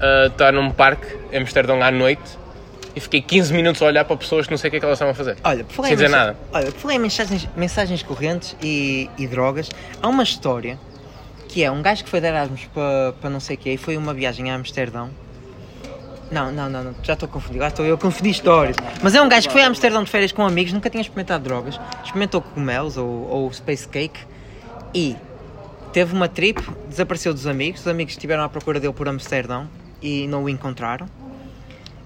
ah, estar num parque em Amsterdão à noite e fiquei 15 minutos a olhar para pessoas que não sei o que é que elas estavam a fazer. Olha, por falar Sem em dizer mensa- nada. Olha, por falar em mensagens, mensagens correntes e, e drogas, há uma história que é um gajo que foi de Erasmus para, para não sei o quê e foi uma viagem a Amsterdão. Não, não, não, não, já estou a confundir, lá estou eu a confundir histórias. Mas é um gajo que foi a Amsterdão de férias com amigos, nunca tinha experimentado drogas, experimentou cogumelos ou, ou space cake e teve uma trip, desapareceu dos amigos, os amigos estiveram à procura dele por Amsterdão e não o encontraram.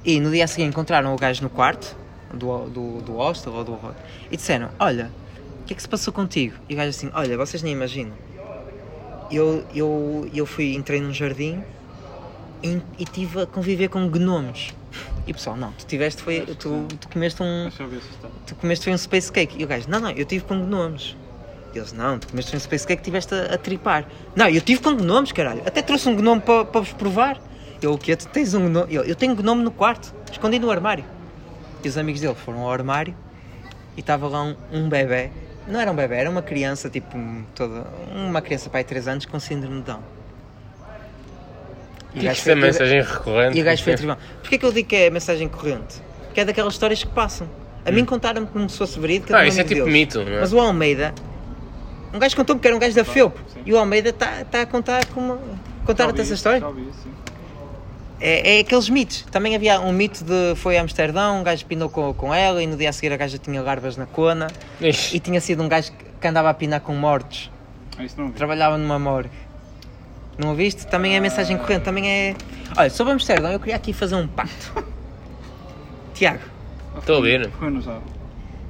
E no dia a seguir encontraram o gajo no quarto do, do, do hostel ou do e disseram: Olha, o que é que se passou contigo? E o gajo assim: Olha, vocês nem imaginam. Eu, eu, eu fui, entrei num jardim e, e tive a conviver com gnomos. E o pessoal, não, tu tiveste foi. Tu, tu comeste um. Tu comeste foi um space cake. E o gajo, não, não, eu tive com gnomos. E eles, não, tu comeste um space cake e tiveste a, a tripar. Não, eu tive com gnomos, caralho. Até trouxe um gnome para para vos provar. Eu, o quê? Tu tens um gnome? Eu, eu tenho gnome no quarto, escondido no armário. E os amigos dele foram ao armário e estava lá um, um bebê. Não era um bebê, era uma criança, tipo, um- toda, uma criança pai de 3 anos com síndrome de Down. E o gajo Isto é foi- e o- mensagem recorrente. e o gajo foi a tribunal. Porquê que eu digo que é mensagem corrente? Porque é daquelas histórias que passam. A mim contaram-me como se fosse verídica. Ah, um isso é tipo deles. mito, não é? Mas o Almeida, um gajo contou-me que era um gajo da sim. E o Almeida está tá a contar como. Contaram-te essa história? Já ouvi sim. É, é aqueles mitos. Também havia um mito de foi a Amsterdão, um gajo pinou com, com ela e no dia a seguir a gaja tinha larvas na cona Ixi, e tinha sido um gajo que- andava a pinar com mortos. Ah, isso não vi. Trabalhava numa morgue. Não ouviste? Também é mensagem corrente, também é. Olha, sobre Amsterdão, eu queria aqui fazer um pacto. Tiago, Estou a sábado.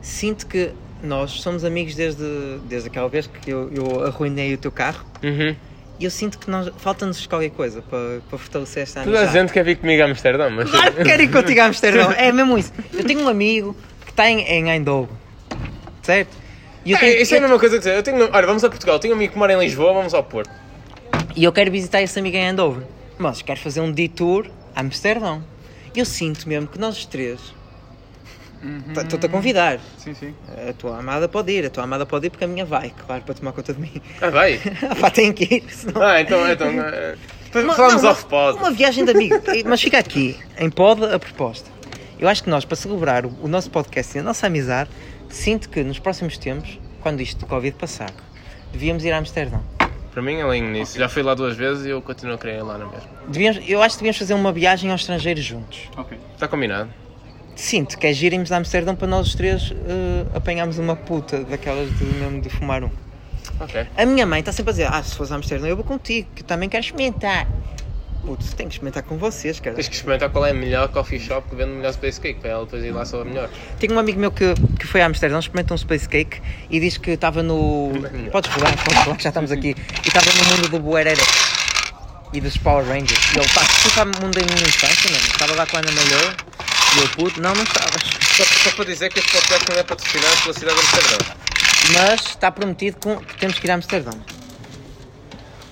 sinto que nós somos amigos desde, desde aquela vez que eu, eu arruinei o teu carro Uhum. E eu sinto que nós falta-nos qualquer coisa para, para fortalecer esta Toda a amizade. gente quer vir comigo a Amsterdão, mas. Claro que quero ir contigo a Amsterdão, é mesmo isso. Eu tenho um amigo que está em, em Eindhoven, certo? E eu, É, tenho- isso é a mesma coisa que dizer. Eu tenho, olha, vamos a Portugal. Eu tenho um amigo que mora em Lisboa, vamos ao Porto. e eu quero visitar esse amigo em Eindhoven, mas quero fazer um detour a Amsterdão. Eu sinto mesmo que nós os três, estou-te a convidar, Sim, sim. a tua amada pode ir, a tua amada pode ir porque a minha vai, claro, para tomar conta de mim. Ah, vai? Pá, tem que ir, senão... Ah, então. então eh, Uma- falamos não, off-pod. Uma viagem de amigo. Mas fica aqui, em pod, a proposta. Eu acho que nós, para celebrar o, o nosso podcast e a nossa amizade, sinto que nos próximos tempos, quando isto do Covid passar, devíamos ir a Amsterdão. Para mim, alinho nisso. Já fui lá duas vezes e eu continuo a querer ir lá na mesma. Devíamos, eu acho que devíamos fazer uma viagem ao estrangeiro juntos. Ok. Está combinado. Sinto que é girem-nos a Amsterdão para nós os três eh, apanharmos uma puta daquelas de mesmo de fumar um. Ok. A minha mãe está sempre a dizer: Ah, se fores a Amsterdão, eu vou contigo, que também quero experimentar. Putz, tenho que experimentar com vocês, cara. Tens que experimentar qual é a melhor coffee shop que vende o melhor space cake para ela depois ir lá só a melhor. Tenho um amigo meu que, que foi a Amsterdão, experimentou um Space Cake e diz que estava no. Podes falar, podes falar, que já estamos aqui. E estava no mundo do Buerere e dos Power Rangers. E ele, pá, tu sabe o mundo da minha infância, mano? Estava lá com a Ana Malhou e eu, puto, não, não estavas. Só, só para dizer que este podcast não é patrocinado pela cidade de Amsterdão. Mas está prometido com- que temos que ir a Amsterdão.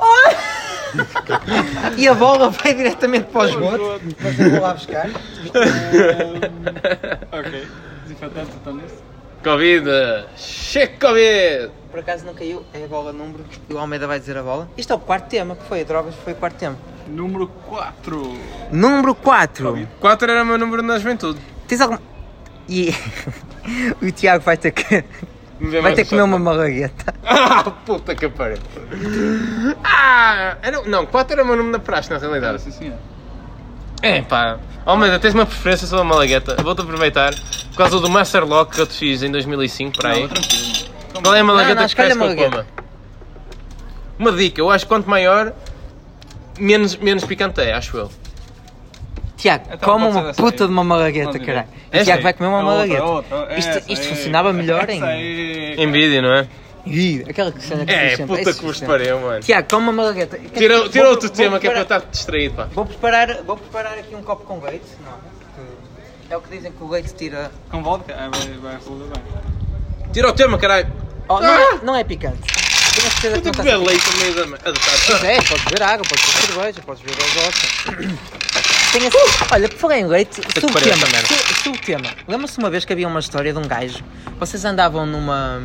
e a bola vai diretamente para o esgoto. Mas eu vou lá buscar. Ok. Desinfetante, então nisso. Covid! Cheque Covid! Por acaso não caiu, é a bola número e o Almeida vai dizer a bola. Isto é o quarto tema, que foi? Drogas foi o quarto tema. Número 4. Número 4. 4 era o meu número na juventude. Tens algum. E o Tiago vai ter que. Vai mais ter que comer uma malagueta. Ah, puta que pariu! Ah! Era, não, 4 era o meu número na praxe, na Ah, realidade. sim, senhor. É pá. Almeida, tens uma preferência sobre a Malagueta? Vou-te aproveitar por causa do Master Lock que eu te fiz em 2005 para aí. Não, tranquilo. Qual é a Malagueta Não, não, que a que eu coma? Uma dica, eu acho que quanto maior, menos, menos picante é, acho eu. Tiago, Então come pode ser uma puta aí. de uma malagueta, caralho. O Tiago aí? vai comer uma É outra, malagueta. outra, Isto, essa isto aí. funcionava melhor em. Essa aí. Em vídeo, não é? Ih, Aquela que cena que É, puta esse que vos pariu, mano. Tiago, come uma malagueta. Quer Tira, dizer, tira vou- outro vou tema que é para eu preparar- estar distraído, pá. Vou preparar, vou preparar aqui um copo com leite. Não, que é o que dizem que o leite tira. Com vodka? Ah, vai, vai resolver bem. Tira o tema, caralho. Oh, não, é, não é picante. Tenho a certeza Eu que tenho não beber leite no meio da da Pois tarde. é, podes beber água, podes beber cerveja, podes beber gasosa. Tenho a- Olha, por falar em leite, que sobre o pariu tema. esta merda. su- Sobre o tema. Lembra-se uma vez que havia uma história de um gajo. Vocês andavam numa.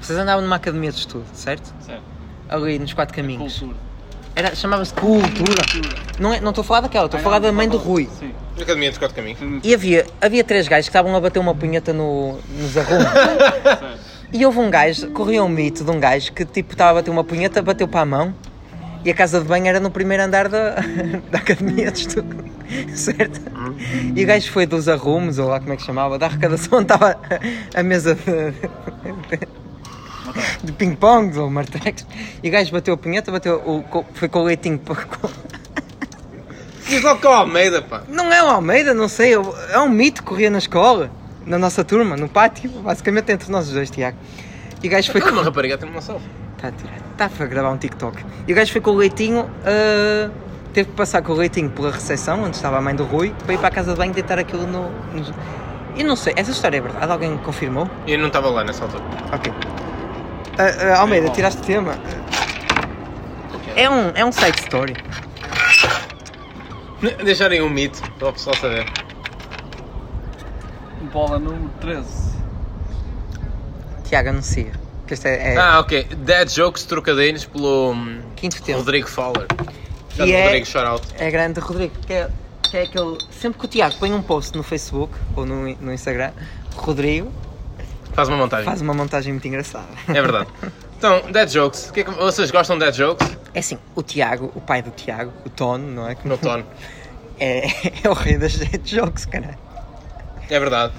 Vocês andavam numa academia de estudo, certo? Certo. Ali nos quatro caminhos. Cultura. Era, chamava-se Cultura. Não é- não estou a falar daquela, estou a falar da mãe do Rui. Sim. Academia dos Quatro Caminhos. E havia, havia três gajos que estavam a bater uma punheta no, nos arrumos. E houve um gajo, corria um mito de um gajo que tipo estava a bater uma punheta, bateu para a mão e a casa de banho era no primeiro andar da, da academia de estudo, certo? E o gajo foi dos arrumos, ou lá como é que chamava, da arrecadação, onde estava a mesa de, de ping-pong ou martrecos e o gajo bateu a punheta, bateu o, foi com o leitinho para. Diz logo com a Almeida, pá. Não é o Almeida, não sei, é um mito que corria na escola, na nossa turma, no pátio, basicamente entre nós os dois, Tiago. E o gajo foi Foi com. uma rapariga, tem uma só. Está a tirar. Está a gravar um TikTok. E o gajo foi com o leitinho. ah, teve que passar com o leitinho pela recepção, onde estava a mãe do Rui, para ir para a casa de banho deitar aquilo no. no... E não sei, essa história é verdade? Alguém confirmou? E eu não estava lá nessa altura. Ok. Ah, ah, Almeida, tiraste o tema. É um, é um side story. Deixarem um mito para o pessoal saber. Bola número 13. Tiago anuncia. Que este é, é Ah, ok. Dead Jokes trocadilhos pelo hum, quinto tema. Rodrigo Fowler. E é- Rodrigo Shoutout. É grande Rodrigo, que é, que é aquele. Sempre que o Tiago põe um post no Facebook ou no, no Instagram, Rodrigo Faz uma montagem. faz uma montagem muito engraçada. É verdade. Então, Dead Jokes. O que é que- vocês gostam de Dead Jokes? É assim, o Tiago, o pai do Tiago, o Tono, não é? No tono. É, é o rei das dead jokes, cara. É verdade.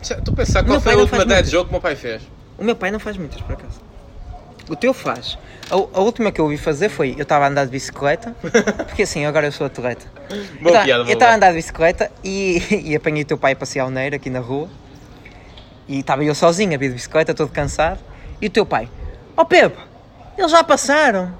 Estou a pensar qual foi a última Dead muitas. Joke que o meu pai fez. O meu pai não faz muitas, por acaso. O teu faz. A, a última que eu ouvi fazer foi, eu estava a andar de bicicleta, porque assim, agora eu sou atleta. Boa eu estava a andar de bicicleta e, e apanhei o teu pai a passear o Neiro aqui na rua. E estava eu sozinho a vir de bicicleta, todo cansado. E o teu pai, ó Pepe, eles já passaram.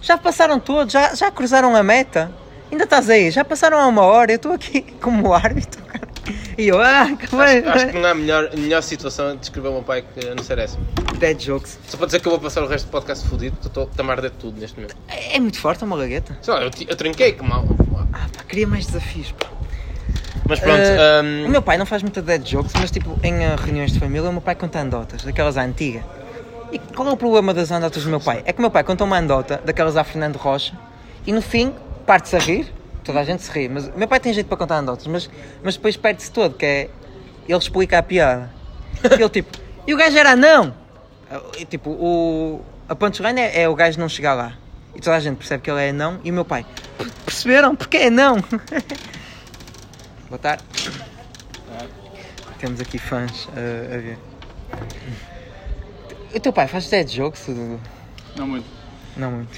Já passaram todos, já, já cruzaram a meta. Ainda estás aí, já passaram há uma hora, eu estou aqui como árbitro. E eu, ah, que bem, Acho que não há melhor, melhor situação de descrever o meu pai que a não ser essa. Dead jokes. Só para dizer que eu vou passar o resto do podcast fodido, porque estou a arder tudo neste momento. É, é muito forte uma lagueta. Sei lá, eu, eu trinquei, que mal. Ah, pá, queria mais desafios, pá. Mas pronto, Eh, hum, O meu pai não faz muita dead jokes, mas tipo, em eh, reuniões de família, o meu pai conta andotas, daquelas à antiga. E qual é o problema das andotas do meu pai? É que o meu pai conta uma andota, daquelas à Fernando Rocha, e no fim, parte-se a rir, toda a gente se ri, mas meu pai tem jeito para contar andotas, mas, mas depois perde-se todo, que é, ele explica a piada. Ele tipo, e o gajo era não! E, tipo, o, a punchline é, é o gajo não chegar lá. E toda a gente percebe que ele é não, e o meu pai, perceberam? Porque é não? Boa tarde. Temos aqui fãs uh, a ver. O teu pai faz dead jokes? Não muito. Não muito.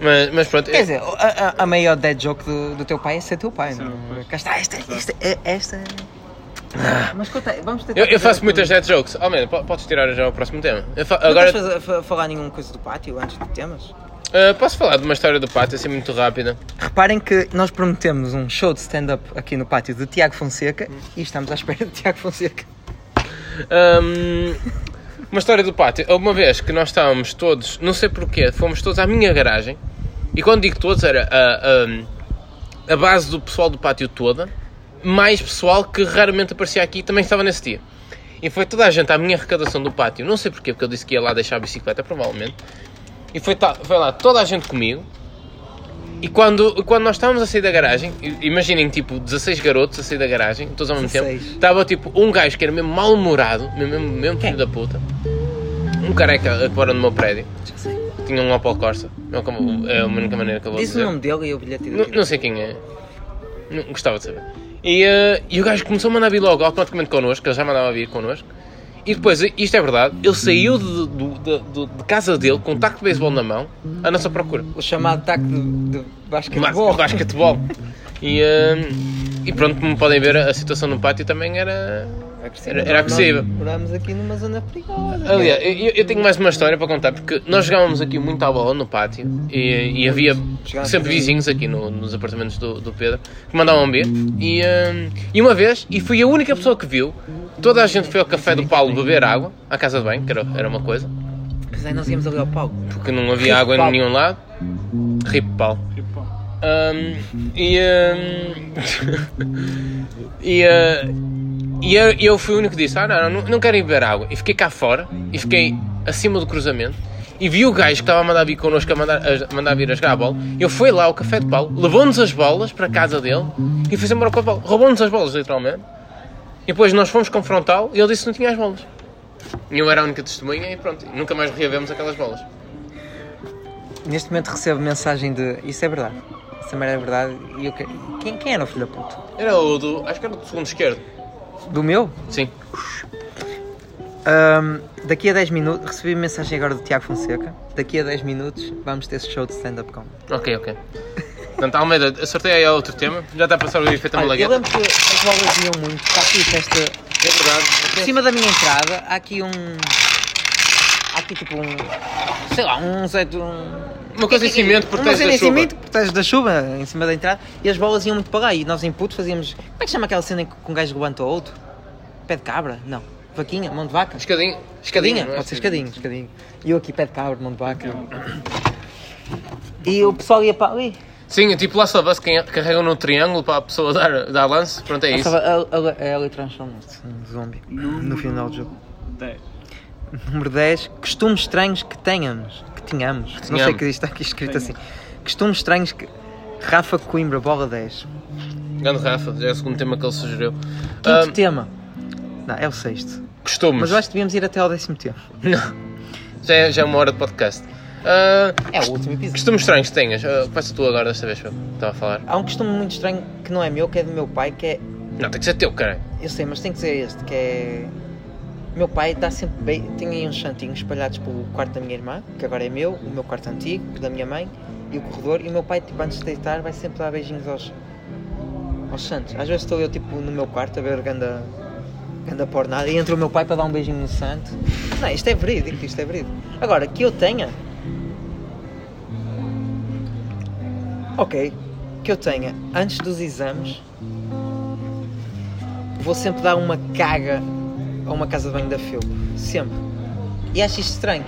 mas, mas pronto. Quer dizer, a, a- a maior dead joke do, do teu pai é ser teu pai, Sim, não? pois. Cá está, esta, esta, é- esta. é- Mas conta, aí, vamos tentar. eu, eu faço muitas um- dead jokes. Oh, man, po- podes tirar já o próximo tema. Eu fa- Não agora queres fazer- fa- falar nenhuma coisa do pátio antes de temas? uh, posso falar de uma história do pátio assim muito rápida. Reparem que nós prometemos um show de stand-up aqui no pátio de Tiago Fonseca e estamos à espera de Tiago Fonseca. Hum, uma história do pátio. Uma vez que nós estávamos todos, não sei porquê, fomos todos à minha garagem. E quando digo todos, era a, a, a base do pessoal do pátio toda, mais pessoal que raramente aparecia aqui também estava nesse dia. E foi toda a gente à minha arrecadação do pátio, não sei porquê, porque eu disse que ia lá deixar a bicicleta, provavelmente. E foi, ta- foi lá toda a gente comigo. E quando, quando nós estávamos a sair da garagem, imaginem tipo 16 garotos a sair da garagem, todos ao mesmo 16. tempo, estava tipo um gajo que era mesmo mal-humorado, mesmo, mesmo, filho da puta, um careca que mora no meu prédio, tinha um Opel Corsa, é o que- é a única maneira que eu vou Diz o dizer. nome dele e o bilhete Não, não sei quem é, não, gostava de saber. E, eh, e o gajo começou a mandar vir logo automaticamente connosco, ele já mandava vir connosco. E depois, isto é verdade, ele saiu de, de, de- de casa dele com um taco de beisebol na mão, à nossa procura. O chamado taco de, de basquetebol. basquetebol. E, hum, e pronto, como podem ver, a situação no pátio também era. Era, era agressiva. Nós moramos aqui numa zona perigosa. Aliás, eu, eu tenho mais uma história para contar, porque nós jogávamos aqui muito à bola no pátio e, e havia Chegámos sempre vizinhos aqui no- nos apartamentos do, do Pedro que mandavam vir. E, hum, e uma vez, e fui a única pessoa que viu, toda a gente foi ao café do Paulo beber água, à casa de banho, que era, era uma coisa, Mas aí nós íamos ali ao palco. porque não havia Rip água em Paulo. nenhum lado. Rip Paulo. Tipo, pá. Um, e um, e, uh, e eu, eu fui o único que disse: Ah, não, não, não quero ir beber água. E fiquei cá fora e fiquei acima do cruzamento. E vi o gajo que estava a mandar vir connosco a mandar, a mandar vir a jogar a bola. Ele foi lá ao café de Paulo, levou-nos as bolas para a casa dele e foi-se embora com a bola. Roubou-nos as bolas, literalmente. E depois nós fomos confrontá-lo e ele disse que não tinha as bolas. E eu era a única testemunha e pronto, nunca mais reavemos aquelas bolas. Neste momento recebo mensagem de. Isso é verdade. Isso também é verdade. E eu que- quem, quem era o filho da puta? Era o do. Acho que era do segundo esquerdo. Do meu? Sim. Ahm, daqui a 10 minutos. Recebi mensagem agora do Tiago Fonseca. Daqui a 10 minutos vamos ter esse show de stand-up comedy. Ok, ok. Portanto, Almeida, acertei aí outro tema. Já está a passar o efeito da Olha, eu malagueta. lembro que as bolas iam muito. Está aqui esta. É verdade. Por cima da minha entrada há aqui um. Aqui tipo um. Sei lá, um. De um Uma coisa em cimento Uma protege cena da em chuva. cimento que protege da chuva em cima da entrada e as bolas iam muito para lá e nós em puto fazíamos. Como é que chama aquela cena em que um gajo levanta o outro? Pé de cabra? Não. Vaquinha? Mão de vaca? Escadinha. Escadinha? é? Pode ser escadinho, escadinho. E eu aqui pé de cabra, mão de vaca. E o pessoal ia para ali. Sim, é tipo lá Us, que carregam no triângulo para a pessoa dar, dar lance. Pronto, é isso. Ela transforma-se num zombie no final do jogo. 10. Número 10. Costumes estranhos que tenhamos. Que tínhamos. Não sei Tenhamos. que está aqui escrito assim. Costumes estranhos que. Rafa Coimbra, bola 10. Grande Rafa, já é o segundo tema que ele sugeriu. Quinto Ahm, tema. Não, é o sexto. costumes. Mas eu acho que devíamos ir até ao décimo tema. Não. Já é, já é uma hora de podcast. Ah, É o último episódio. costumes estranhos que tenhas. Uh, começa tu agora desta vez, Fábio. Estava a falar. Há um costume muito estranho que não é meu, que é do meu pai, que é. Não, tem que ser teu, cara. Eu sei, mas tem que ser este, que é. Meu pai dá sempre bem. Tem aí uns santinhos espalhados pelo quarto da minha irmã, que agora é meu, o meu quarto antigo, da minha mãe e o corredor. E o meu pai, tipo, antes de deitar, vai sempre dar beijinhos aos, aos santos. Às vezes estou eu, tipo, no meu quarto a ver ganda, ganda pornada e entra o meu pai para dar um beijinho no santo. Não, isto é verídico, isto é verídico. Agora, que eu tenha. Ok, que eu tenha antes dos exames, vou sempre dar uma caga a uma casa de banho da Phil. Sempre. E acho isto estranho.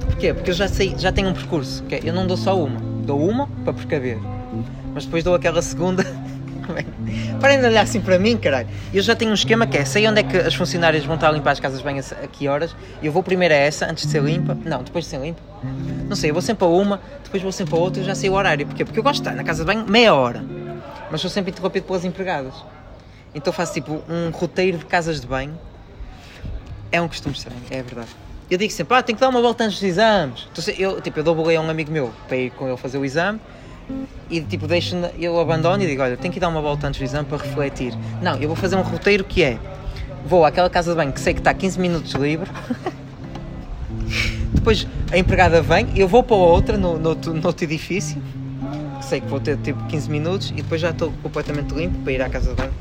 Porquê? Porque eu já sei, já tenho um percurso. que é, eu não dou só uma. Dou uma para precaver. Mas depois dou aquela segunda. Parem de olhar assim para mim, caralho. Eu já tenho um esquema que é, sei onde é que as funcionárias vão estar a limpar as casas de banho a que horas. e Eu vou primeiro a essa, antes de ser limpa. Não, depois de ser limpa. Não sei, eu vou sempre a uma, depois vou sempre a outra, eu já sei o horário. Porquê? Porque eu gosto de estar na casa de banho meia hora. Mas sou sempre interrompido pelas empregadas. Então faço tipo um roteiro de casas de banho. É um costume estranho, é verdade. Eu digo sempre, ah, tenho que dar uma volta antes dos exames. Então, eu, tipo, eu dou boleia a um amigo meu para ir com ele fazer o exame e tipo, deixo, eu abandono e digo, olha, tenho que dar uma volta antes do exame para refletir. Não, eu vou fazer um roteiro que é, vou àquela casa de banho que sei que está 15 minutos livre, depois a empregada vem, eu vou para outra no, no, no outro edifício, que sei que vou ter tipo 15 minutos e depois já estou completamente limpo para ir à casa de banho.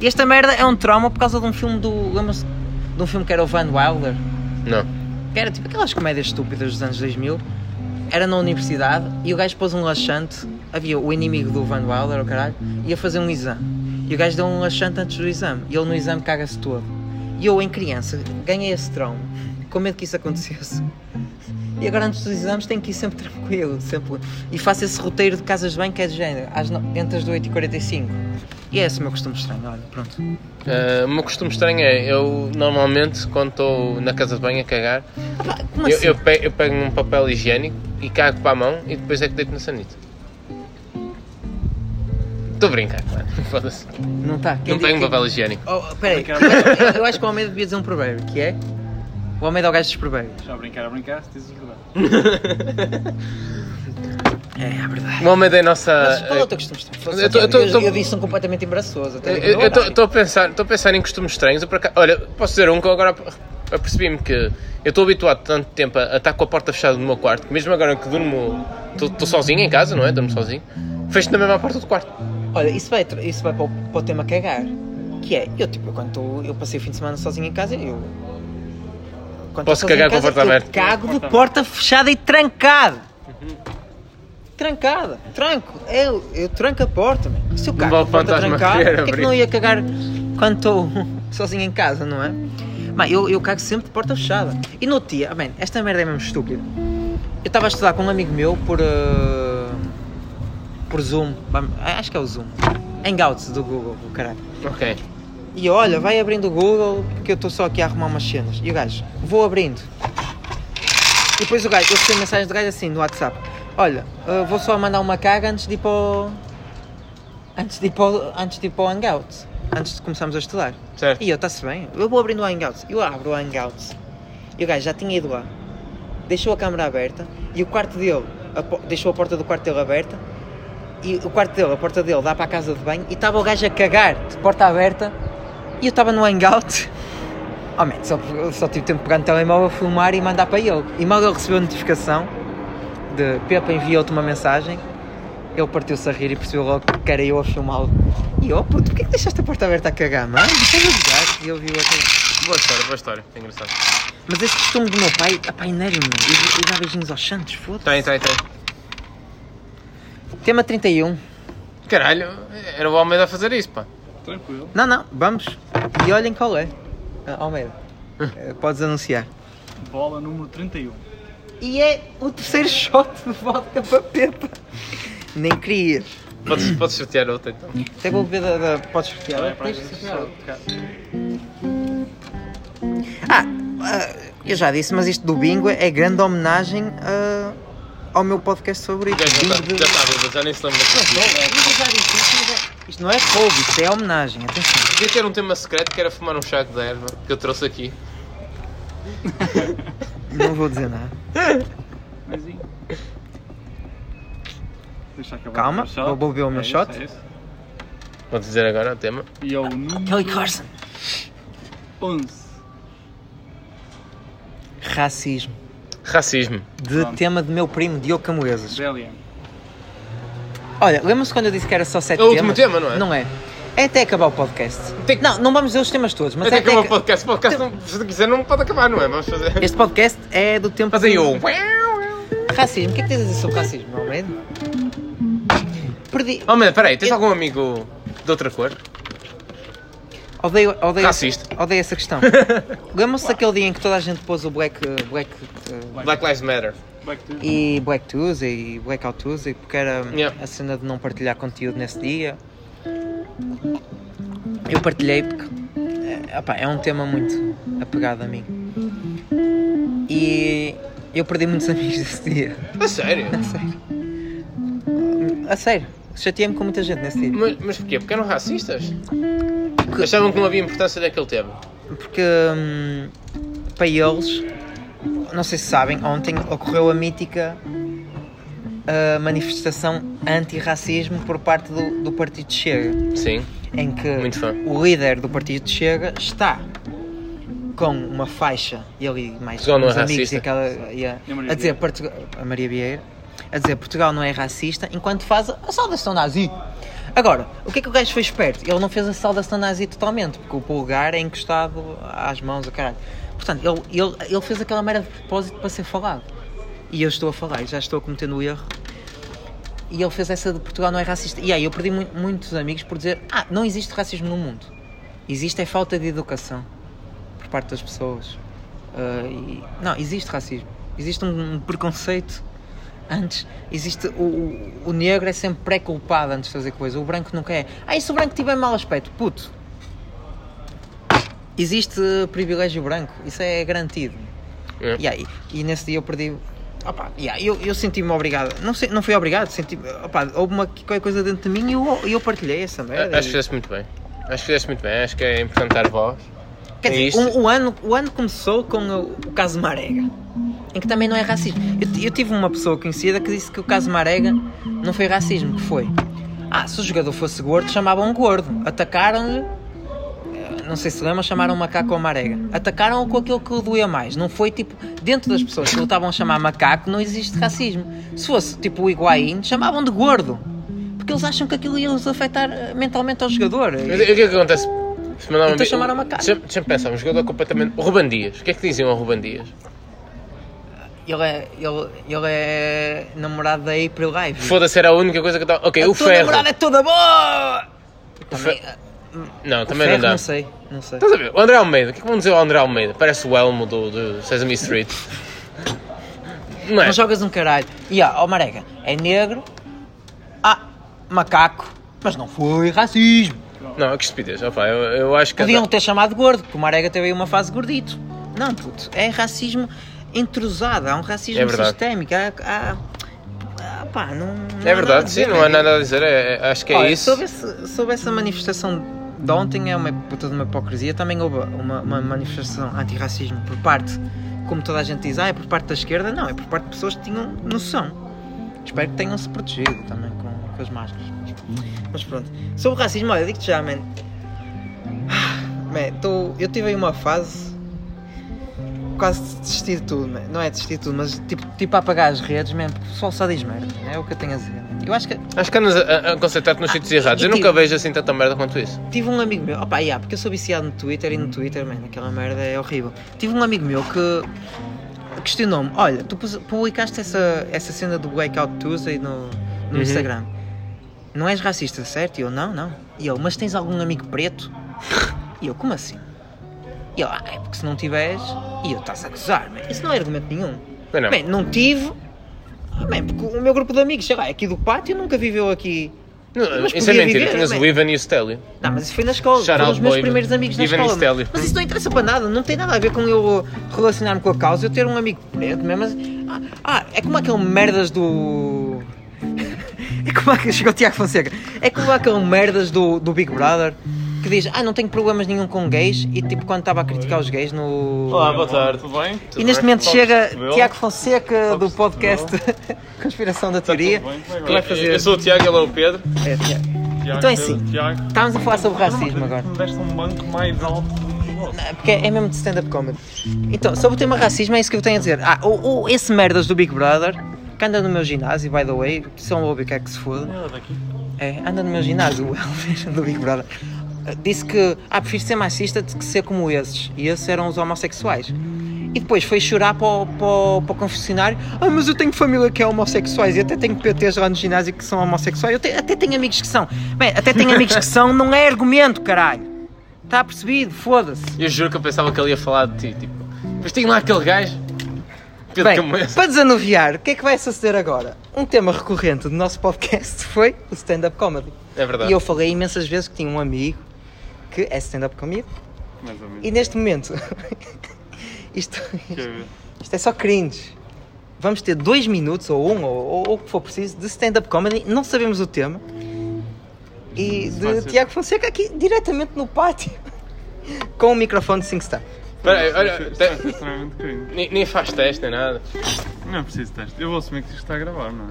E esta merda é um trauma por causa de um filme do. Lembra-se de um filme que era o Van Wilder? Não. Que era tipo aquelas comédias estúpidas dos anos 2000. Era na universidade e o gajo pôs um laxante. Havia o inimigo do Van Wilder, o caralho, ia fazer um exame. E o gajo deu um laxante antes do exame. E ele no exame caga-se todo. E eu, em criança, ganhei esse trauma, com medo que isso acontecesse. E agora, antes dos exames, tenho que ir sempre tranquilo. Sempre... E faço esse roteiro de casas de banho que é de género, às no... entre as 8h45. E é esse o meu costume estranho, olha, pronto. Uh, o meu costume estranho é, eu normalmente, quando estou na casa de banho a cagar, Ah, eu, assim? eu, pego, eu pego um papel higiênico e cago para a mão e depois é que deito na sanita. Estou a brincar, mano. Foda-se. Não está. Não tenho um papel higiênico. Oh, peraí, Brincar. eu, eu acho que o Almeida devia dizer um provérbio, que é... O Almeida é o gajo dos provérbios. Já a brincar, a brincar, se dizes a verdade. É, é verdade. O Almeida é a nossa. Mas qual é o teu costume estranho? Eu tô- eu tô- eu, tô- eu disse um completamente Eu estou a pensar, a pensar em costumes estranhos. Acaso- olha, posso dizer um que eu agora apercebi-me que eu estou habituado tanto tempo a, a estar com a porta fechada do meu quarto, que mesmo agora que durmo, estou- sozinho em casa, não é? Durmo sozinho, fecho na mesma porta do quarto. Olha, isso vai, isso vai para, o, para o tema cagar. Que é, eu tipo, quando eu passei o fim de semana sozinho em casa, eu... Quando Posso cagar com a porta aberta? cago de porta fechada e trancada. Trancada. Tranco. Eu, eu tranco a porta, man. Se eu cago vale a porta trancada, querer por que é que não ia cagar quando estou sozinho em casa, não é? Mas eu, eu cago sempre de porta fechada. E no outro dia, ah, bem, esta merda é mesmo estúpida. Eu estava a estudar com um amigo meu por. eh, por Zoom. Acho que é o Zoom. Hangouts do Google, o caralho. Ok. E olha, vai abrindo o Google porque eu estou só aqui a arrumar umas cenas. E o gajo, vou abrindo. E depois o gajo, eu recebi mensagem do gajo assim no WhatsApp: Olha, eh, vou só mandar uma caga antes de ir para o. Antes de ir para o, antes de ir para o Hangouts. Antes de começarmos a estudar. Certo. E eu, está-se bem, eu vou abrindo o Hangouts. Eu abro o Hangouts. E o gajo já tinha ido lá. Deixou a câmera aberta. E o quarto dele, a deixou a porta do quarto dele aberta. E o quarto dele, a porta dele dá para a casa de banho. E estava o gajo a cagar de porta aberta. E eu estava no Hangout. Oh, man, só, só tive tempo de pegar no telemóvel, filmar e mandar para ele. E mal ele recebeu a notificação de Pepa enviou-te uma mensagem. Ele partiu-se a rir e percebeu logo que era eu a filmá-lo. E eu, oh, puto, porquê que deixaste a porta aberta a cagar, mano? Estás a jogar? E ele viu aquilo. Boa história, boa história. É engraçado. Mas este costume do meu pai, pai enerva-me. Eu, eu dá beijinhos aos santos, foda-se. Tem, tem, tem. Tema 31. Caralho, era o Almeida a fazer isso, pá. Tranquilo. Não, não, vamos. E olhem qual é. Ah, Almeida. Eh, Podes anunciar. Bola número 31. E é o terceiro shot de vodka para Pepa. Nem querias. Podes, podes sortear outra então. Até vou beber da. da... Podes sortear? Tens tocar. Ah, ah, eu já disse, mas isto do bingo é grande homenagem ah, ao meu podcast favorito. já Bingo está, de- já está, bêbado, já nem se lembra. Não, não, eu já disse isto, mas é- Isto não é roubo, isto é homenagem, atenção. Podia ter um tema secreto que era fumar um chaco de erva que eu trouxe aqui. Não vou dizer nada. Mas? Deixa acabar Calma, vou- vou beber o meu É isso, shot. é isso. Vou dizer agora o tema. E é o número Kelly Carson. 11. Racismo. Racismo. De Pronto. tema do meu primo Diogo Camoesas. Olha, lembra-se quando eu disse que era só sete É o temas? último tema, não é? Não é. É até acabar o podcast. Tem que- Não, não vamos dizer os temas todos, mas Até é acabar o até... podcast. O podcast, não, se quiser, não pode acabar, não é? Vamos fazer. Este podcast é do tempo Faz aí do- o. Racismo. O que é que tens a dizer sobre racismo, Almeida? Perdi. Oh, mas peraí, tens algum amigo de outra cor? Odeio, odeio, Racista. odeio essa questão. Lembram-se daquele dia em que toda a gente pôs o Black, uh, black uh, Black Lives Matter. Back to e Black Tuesday e Blackout Tuesday porque era Yeah. a cena de não partilhar conteúdo nesse dia. Eu partilhei porque é, opá, é um tema muito apegado a mim. E eu perdi muitos amigos desse dia. A sério? A sério. A sério. Chateei-me com muita gente nesse dia. Mas, mas porquê? Porque eram racistas? Achavam que não havia importância daquele tema. Porque hum, para eles, não sei se sabem, ontem ocorreu a mítica ah, manifestação anti-racismo por parte do, do Partido de Chega, Sim. em que Muito fã. o líder do Partido de Chega está com uma faixa, ele e mais Portugal não uns é amigos e aquela, e a, dizer Portugal, a Maria Vieira a dizer Portugal não é racista enquanto faz a saudação nazi. Agora, o que é que o gajo foi esperto? Ele não fez a saudação nazi totalmente, porque o polegar é encostado às mãos, a caralho. Portanto, ele, ele, ele fez aquela merda de propósito para ser falado. E eu estou a falar, e já estou cometendo o erro. E ele fez essa de Portugal não é racista. E aí eu perdi mu- muitos amigos por dizer: Ah, não existe racismo no mundo. Existe é falta de educação por parte das pessoas. Ah, e- não, existe racismo. Existe um, um preconceito antes. Existe o, o, o negro é sempre pré-culpado antes de fazer coisa. O branco nunca é. Ah, e se o branco tiver mau aspecto? Puto. Existe privilégio branco. Isso é garantido. É. E, aí, e nesse dia eu perdi. Opa, yeah, eu, eu senti-me obrigado. Não, sei, não fui obrigado, senti opa, houve uma, qualquer coisa dentro de mim e eu, eu partilhei essa merda. Acho que fizeste muito bem. Acho que fizeste muito bem. Acho que é importante dar voz. Quer É dizer, um- o, ano, o ano começou com o, o caso Marega, em que também não é racismo. Eu, eu tive uma pessoa conhecida que disse que o caso Marega não foi racismo, que foi. Ah, se o jogador fosse gordo, chamavam gordo. Atacaram-lhe, não sei se lembram, chamaram macaco ao Marega. Atacaram-o com aquilo que o doía mais. Não foi tipo, dentro das pessoas que o estavam a chamar macaco, não existe racismo. Se fosse tipo o Higuaín, chamavam de gordo. Porque eles acham que aquilo ia os afetar eh, mentalmente ao jogador. Mas o que é que acontece? Se Então bi- chamaram uma cara. Deixa- Deixa-me pensar, um jogador completamente. O Ruban Dias. O que é que diziam ao Ruban Dias? Ele é, ele, ele é namorado da April Live. Foda-se, era a única coisa que eu estava. Ok, a o Ferro. namorada é toda boa! Também, ah, Não, também não dá. não sei, não sei. Estás a ver? O André Almeida. O que é que vão dizer ao André Almeida? Parece o Elmo do, do Sesame Street. Não é? Não jogas um caralho. E ah, ó Marega, é negro, ah, macaco, mas não foi racismo. Não, que estupidez. Opa, eu, eu acho que. Podiam ter chamado gordo, porque o Marega teve aí uma fase gordito. Não, puto, é racismo entrosado, há um racismo É verdade. sistémico. Há, há, ah, pá, não, não É verdade, dizer, sim, não há nada a dizer. é- é- acho que é Olha, isso. Sobre, esse- sobre essa manifestação de ontem, é uma puta de uma hipocrisia. Também houve uma, uma manifestação antirracismo por parte, como toda a gente diz, ah, é por parte da esquerda. Não, é por parte de pessoas que tinham noção. Espero que tenham-se protegido também com, com as máscaras. Mas pronto. Sobre o racismo, olha, digo-te já, man. Ah, man, tô, eu tive aí uma fase quase de desistir de tudo, não é desistir de tudo, mas tipo, tipo a apagar as redes, man, porque o pessoal só diz merda, man. é o que eu tenho a dizer. Eu acho que Acho que andas a, a- concentrar-te nos sítios errados. Eu nunca tipo- vejo assim tanta merda quanto isso. Tive um amigo meu, opa, yeah, porque eu sou viciado no Twitter e no Twitter, man, aquela merda é horrível. Tive um amigo meu que questionou-me: Olha, tu publicaste essa, essa cena do Blackout Tuesday no, no Uhum. Instagram. Não és racista, certo? E eu: Não, não. E ele: Mas tens algum amigo preto? E eu: Como assim? E Ah, é porque se não tiveres. E eu: Estás a gozar, man. Isso não é argumento nenhum. Mas não. Man, não tive. Ah, man, porque o meu grupo de amigos, sei lá, é aqui do pátio, nunca viveu aqui. Não, mas isso é mentira. viver, Tinhas o Ivan e o Stélio. Não, mas isso foi na escola. Shout Foram os meus boy, primeiros amigos na Ivan escola. Stélio. Mas isso não interessa para nada. Não tem nada a ver com eu relacionar-me com a causa. Eu ter um amigo preto mesmo. Mas, ah, ah, é como aquele merdas do... É como aquele... Chegou o Tiago Fonseca. É como aquele merdas do, do Big Brother que diz, ah, não tenho problemas nenhum com gays. E tipo, quando estava a criticar os gays no... Olá, boa tarde. Tudo bem? E neste momento chega? Tiago Fonseca do podcast Conspiração da Teoria. tudo bem, como é que Que vai fazer... Eu sou o Tiago, ele é o Pedro. É, Tiago. Tiago, Então é assim. Tiago. Estávamos a falar sobre racismo agora. Me deste um banco mais alto que o Porque é mesmo de stand-up comedy. Então, sobre o tema racismo, é isso que eu tenho a dizer. Ah, o, o- esse merdas do Big Brother, que anda no meu ginásio, by the way, se é um lobby quer que se foda. É, anda no meu ginásio, o Elvis do Big Brother. Disse que, ah, prefiro ser machista do que ser como esses. E esses eram os homossexuais. E depois foi chorar para o, para, o, para o confessionário. Ah, mas eu tenho família que é homossexuais e até tenho PTs lá no ginásio que são homossexuais. Eu te- até tenho amigos que são. Bem, até tenho amigos que são, não é argumento, caralho. Está percebido? Foda-se. Eu juro que eu pensava que ele ia falar de ti, tipo. Mas tem lá aquele gajo. Bem, para desanuviar, o que é que vai suceder agora? Um tema recorrente do nosso podcast foi o stand-up comedy. É verdade. E eu falei imensas vezes que tinha um amigo que é stand-up comigo. Mais ou menos. E neste momento, isto, isto é só cringe. Vamos ter dois minutos, ou um, ou, ou, ou o que for preciso, de stand-up comedy. Não sabemos o tema. E de. Tiago Fonseca aqui, diretamente no pátio. Com o microfone de 5 stars. Espera aí, olha, Isto te- vai ser extremamente cringe. nem, nem faz teste nem nada. Não é preciso teste. Eu vou assumir que isto está a gravar, não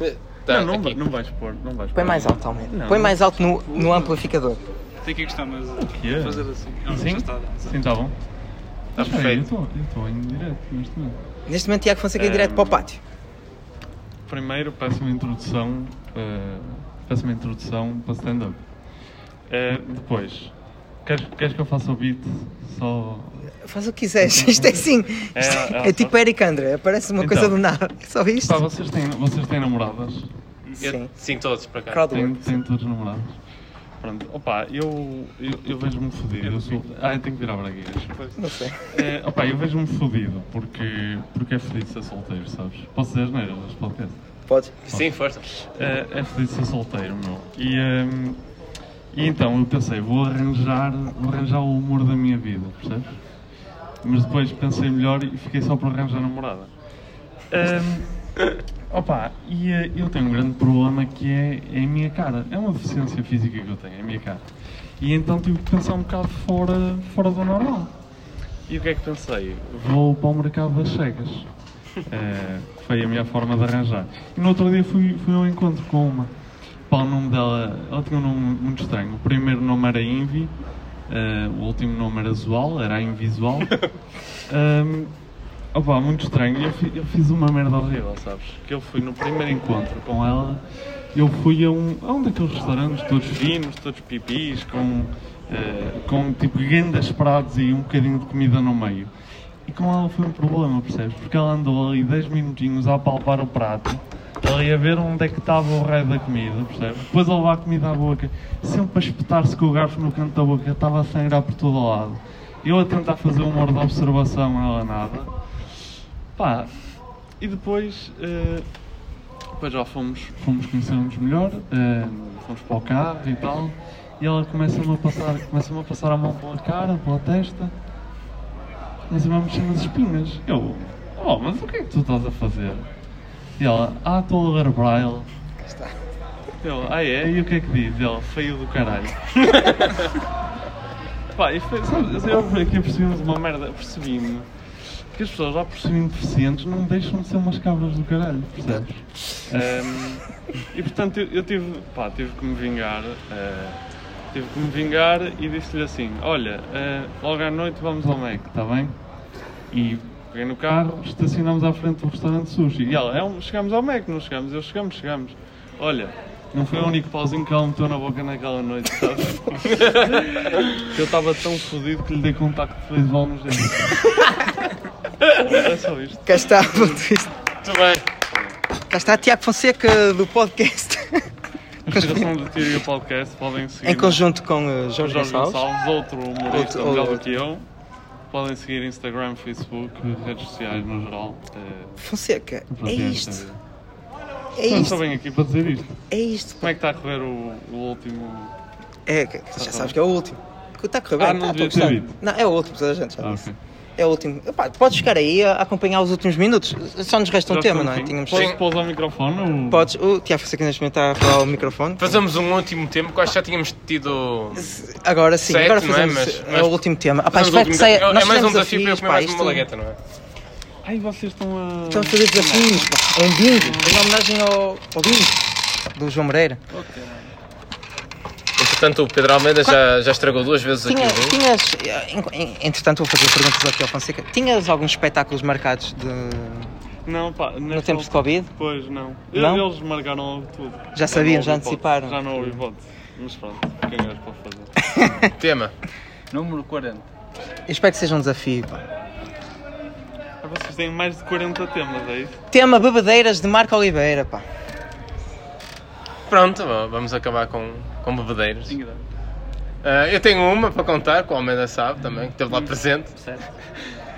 é? Tá, não, não, aqui. não vais pôr. Não vais Põe pôr. mais alto, Almeida. Não, Põe mais alto no, no amplificador. Tem que gostar, mas Que é? fazer assim. Não, Sim? está. Sim, tá bom. Tá aí, perfeito. Eu estou em direto neste momento. Neste momento, Tiago Fonseca é É, direto para o pátio. Primeiro peço uma introdução. eh, peço uma introdução para stand-up. Eh, depois, queres, queres que eu faça o beat? Só. Faz o que quiseres. Isto é assim. É, Isto é, é, tipo Eric André. Aparece uma Então. coisa do nada. É só isto? Pá, vocês têm, vocês têm namoradas? Sim. Eu- Sim, todos para cá. Work. têm todos namoradas? Pronto, opa, eu, eu, eu vejo-me fodido. Eu sou... Ah, eu tenho que virar bragueiras. Não sei. É, opa, eu vejo-me fodido porque, porque é fodido ser solteiro, sabes? Posso dizer neste podcast? Pode. Sim, força. É, é fodido ser solteiro, meu. E, ehm, e então eu pensei, vou arranjar, vou arranjar o humor da minha vida, percebes? Mas depois pensei melhor e fiquei só por arranjar namorada. Ehm, opa, e eh, eu tenho um grande problema que é, é a minha cara. É uma deficiência física que eu tenho, é a minha cara. E então tive que pensar um bocado fora, fora do normal. E o que é que pensei? Vou para o mercado das cegas. Eh, foi a minha forma de arranjar. E no outro dia fui, fui ao encontro com uma. Pá, o nome dela, ela tinha um nome muito estranho. O primeiro nome era Invi, eh, o último nome era Zual, era a Invisual. Ahm, opa, muito estranho. Eu, fi- eu fiz uma merda horrível, sabes? Que eu fui no primeiro encontro com ela, eu fui a um, a um daqueles restaurantes todos finos, todos pipis, com, eh, com tipo grandes pratos e um bocadinho de comida no meio. E com ela foi um problema, percebes? Porque ela andou ali 10 minutinhos a palpar o prato, ali a ver onde é que estava o raio da comida, percebes? Depois a levar a comida à boca, sempre a espetar-se com o garfo no canto da boca, estava a sangrar por todo o lado. Eu a tentar fazer um humor de observação, ela nada. Pá, e depois, eh, depois já fomos, fomos conhecermos melhor, eh, fomos para o carro e tal, e ela começa-me a passar, começa a passar a mão pela cara, pela testa, começa-me a mexer nas espinhas. Eu, oh, mas o que é que tu estás a fazer? E ela, ah, estou a ler Braille. Eu, ah é? E o que é que diz? Ela, feio do caralho. Pá, e foi, sabes, eu aqui percebi-me de uma merda, percebi-me que as pessoas já por serem deficientes não deixam de ser umas cabras do caralho, percebes? Ahm, e portanto eu, eu tive, pá, tive que me vingar, eh, tive que me vingar e disse-lhe assim, olha, eh, logo à noite vamos ao Mac, está bem? E peguei no carro, estacionamos à frente do restaurante sushi. E ela, é um, chegamos ao Mac, não chegamos? Eu, chegamos, chegamos. Olha, não foi o único pauzinho que ela meteu na boca naquela noite, sabes? eu estava tão fodido que lhe dei contacto de beisebol nos dentes. É só isto. Cá está, ponto vista. Muito bem. Cá está Tiago Fonseca do podcast. Inspiração do Teoria Podcast podem seguir em conjunto com uh, o Jorge Jorge Gonçalves. Gonçalves, outro humorista Outro- melhor do que eu. Podem seguir Instagram, Facebook, redes sociais no geral. É, Fonseca, é isto. É isto. estou bem aqui para dizer isto. É isto. Como é que está a correr o, o último. É, já sabes que é o último. Está a correr bem, Ah, tá, não estou devia ter dito. Não, é o último, toda a gente já Ah, disse. ok. É o último. Epá, podes ficar aí a acompanhar os últimos minutos. Só nos resta um Já tema, não é? Tínhamos... Podes pousar o microfone? Ou... Podes. O Tiago Fonseca neste momento está a falar ao microfone. Fazemos um último tempo, que eu acho que já tínhamos tido. Agora sim, Sete, agora é? fazemos. Mas- é mas- o último tema. Ah, pá, Fazemos o espero que último saia. tempo. Nós É mais um desafio para eu comer mais uma isto- malagueta, não é? Ai, vocês estão a. Estamos a fazer desafios, pá. É um bingo. Em homenagem ao, ao bingo do João Moreira. Entretanto, Entretanto, o Pedro Almeida já, já estragou duas vezes aqui Tinha, vinho. tinhas, eh, en- en- entretanto, vou fazer perguntas aqui ao Fonseca. Tinhas alguns espetáculos marcados de, Não, pá, no tempos de Covid? Pois, não. Não? Eles marcaram tudo. Já sabiam, já anteciparam. Já não houve hipótese. Mas pronto, quem é para fazer? Tema. Número 40. Eu espero que seja um desafio. pá. Ah, Vocês têm mais de 40 temas, é isso? Tema Bebedeiras de Marco Oliveira, pá. Pronto, va- vamos acabar com, com bebedeiros. Ah, eu tenho uma para contar, que o Almeida sabe também, que esteve lá presente.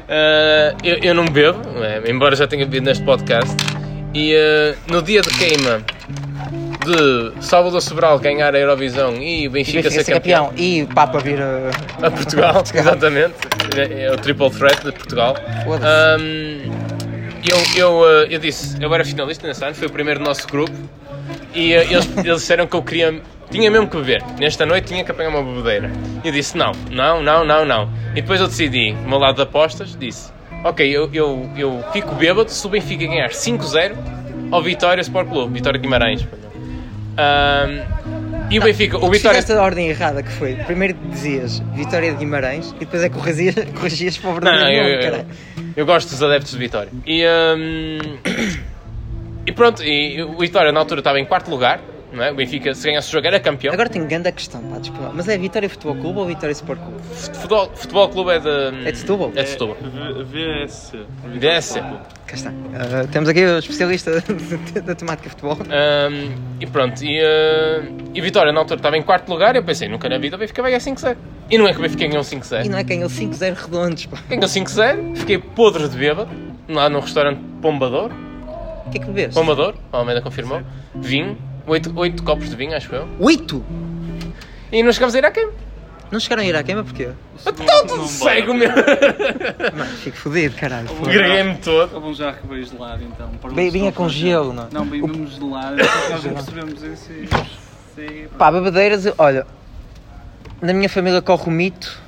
Ah, eu, eu não bebo, é, embora já tenha bebido neste podcast. E ah, no dia de queima de Salvador Sobral ganhar a Eurovisão e o Benfica, Benfica ser campeão, E o Papa vir a... a Portugal, exatamente, é, é o triple threat de Portugal. Eu, eu, eu disse, eu era finalista nesse ano, foi o primeiro do nosso grupo. E eles, eles disseram que eu queria, tinha mesmo que beber, nesta noite tinha que apanhar uma bebedeira. E eu disse, não, não, não, não, não. E depois eu decidi, no meu lado de apostas, disse, ok, eu, eu, eu fico bêbado se o Benfica ganhar 5-0 ao Vitória Sport Clube, Vitória Guimarães. Ahm, e o Benfica, o Vitória... Fizeste a ordem errada que foi. Primeiro dizias Vitória de Guimarães e depois é que corrigias, corrigias para o Não, verdadeiro eu, nome, eu, caralho. eu gosto dos adeptos de Vitória. E, hum, e pronto, e o Vitória na altura estava em quarto lugar, não é? O Benfica, se ganhasse o jogo, era campeão. Agora tenho grande questão, pá, desculpa. Mas é Vitória Futebol Clube ou Vitória Sport Clube? Futebol, futebol Clube é de. É de Setúbal? É de Setúbal. V- VSC. VSC. Cá está. Ah, temos aqui o especialista da temática futebol. Hum, e pronto, e, uh, e Vitória na altura estava em quarto lugar. Eu pensei, nunca na vida o Benfica vai ganhar 5-0. E não é que o Benfica ganhou E 5-0. não é quem? Ele 5-0 redondos, pá. Ganhou 5-0, fiquei podre de bêbado, lá no restaurante Pombador. O que é que bebeste? Pombador, a Almeida confirmou. Vinho, 8, oito copos de vinho, acho eu. Oito! E não chegámos a ir à queima. Não chegaram a ir à queima porquê? Todo cego mesmo. Mano, fico fodido, caralho. Greguei-me todo. Um jarro que veio gelado então. para Bem- os vinha que com estão gelo, não é? Não, bem mesmo gelado. Nós não percebemos isso e. Sim. Pá, bebedeiras, olha, na minha família corre o mito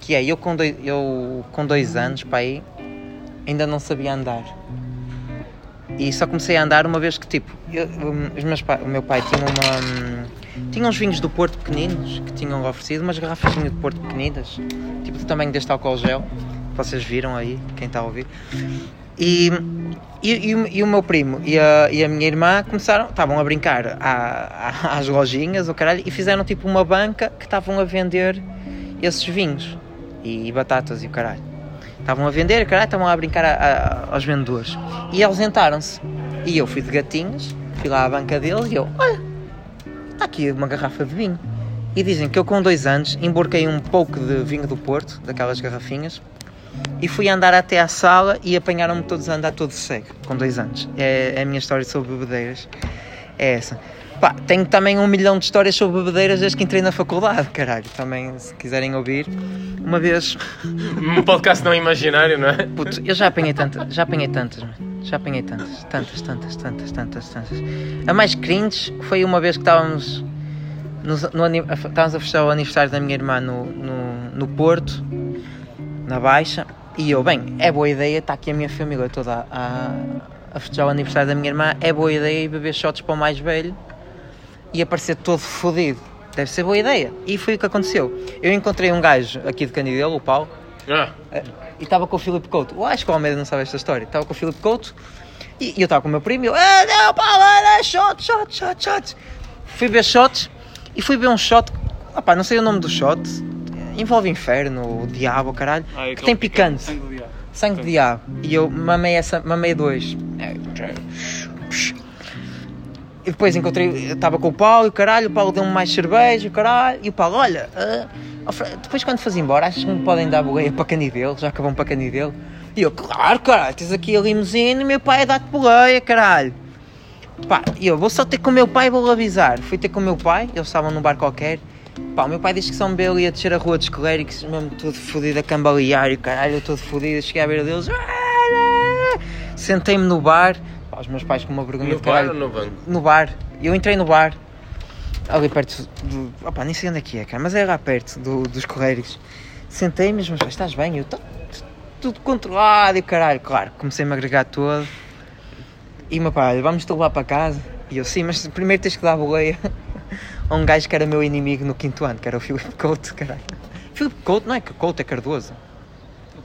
que é, eu com dois, eu com dois anos, pá, aí, ainda não sabia andar. E só comecei a andar uma vez que, tipo, eu- um, pai- o meu pai tinha uma. hum, tinha uns vinhos do Porto pequeninos que tinham oferecido, umas garrafas de Porto pequeninas, tipo do tamanho deste álcool gel, que vocês viram aí, quem está a ouvir. E, e, e e o meu primo e a, e a minha irmã começaram, estavam a brincar à- à- às lojinhas, o caralho, e fizeram tipo uma banca que estavam a vender esses vinhos e, e batatas e o caralho. Estavam a vender, caralho, estavam a brincar a- a- aos vendedores. E eles entraram-se. E eu fui de gatinhos, fui lá à banca deles e eu, olha, está aqui uma garrafa de vinho. E dizem que eu com dois anos emborquei um pouco de vinho do Porto, daquelas garrafinhas, e fui andar até à sala e apanharam-me todos a andar todo cego, com dois anos. É, é a minha história sobre bebedeiras. É essa. Pá, tenho também um milhão de histórias sobre bebedeiras desde que entrei na faculdade, caralho. Também, se quiserem ouvir. Uma vez, Um podcast não imaginário, não é? puto, eu já apanhei tantas, já apanhei tantas, mano. Já apanhei tantas, tantas, tantas, tantas, tantas, tantas. A mais cringe foi uma vez que estávamos, no, a- estávamos a festejar o aniversário da minha irmã no, no, no Porto, na Baixa, e eu, bem, é boa ideia, está aqui a minha família toda a, a festejar o aniversário da minha irmã, é boa ideia beber shots para o mais velho e aparecer todo fodido. Deve ser boa ideia. E foi o que aconteceu. Eu encontrei um gajo aqui de Candidelo, o Paulo, Ah, e estava com o Filipe Couto. Eu acho que o Almeida não sabe esta história. Estava com o Filipe Couto e, e eu estava com o meu primo e eu, ah, não, Paulo, ah, shot, shot, shot, shot. Fui ver shots e fui ver um shot, opá, não sei o nome do shot, envolve inferno, o diabo, caralho, Ah, é que tem picante. Sangue do diabo. Sangue de diabo. E eu mamei, essa, mamei dois. E depois encontrei, estava com o Paulo e o caralho, o Paulo deu-me mais cerveja o caralho, e o Paulo, olha, Fre- depois quando fores embora, achas que me podem dar boleia para Canidelo? Já vão para Canidelo? E eu, claro, caralho, tens aqui a limusine meu pai a dar-te boleia, caralho. Pá, eu vou só ter com o meu pai e vou avisar. Fui ter com o meu pai, eles estavam num bar qualquer. Pá, o meu pai disse que São Belo ia descer a rua dos clérigos, mesmo todo fodido a cambalear e caralho, todo fodido. Cheguei à beira deles, sentei-me no bar. Pá, os meus pais com uma vergonha no de bar caralho. ou no banco? No bar. Eu entrei no bar, ali perto do. Opá, nem sei onde é que é, cara, mas é lá perto do- dos Correiros. Sentei-me, mas pais, estás bem? Eu estou tudo controlado e o caralho. Claro, comecei-me a agregar todo. E meu pai, olha, vamos te levar para casa. E eu, sim, mas primeiro tens que dar a boleia a um gajo que era meu inimigo no quinto ano, que era o Filipe Couto, caralho. Filipe Couto, não é que Couto, é Cardoso.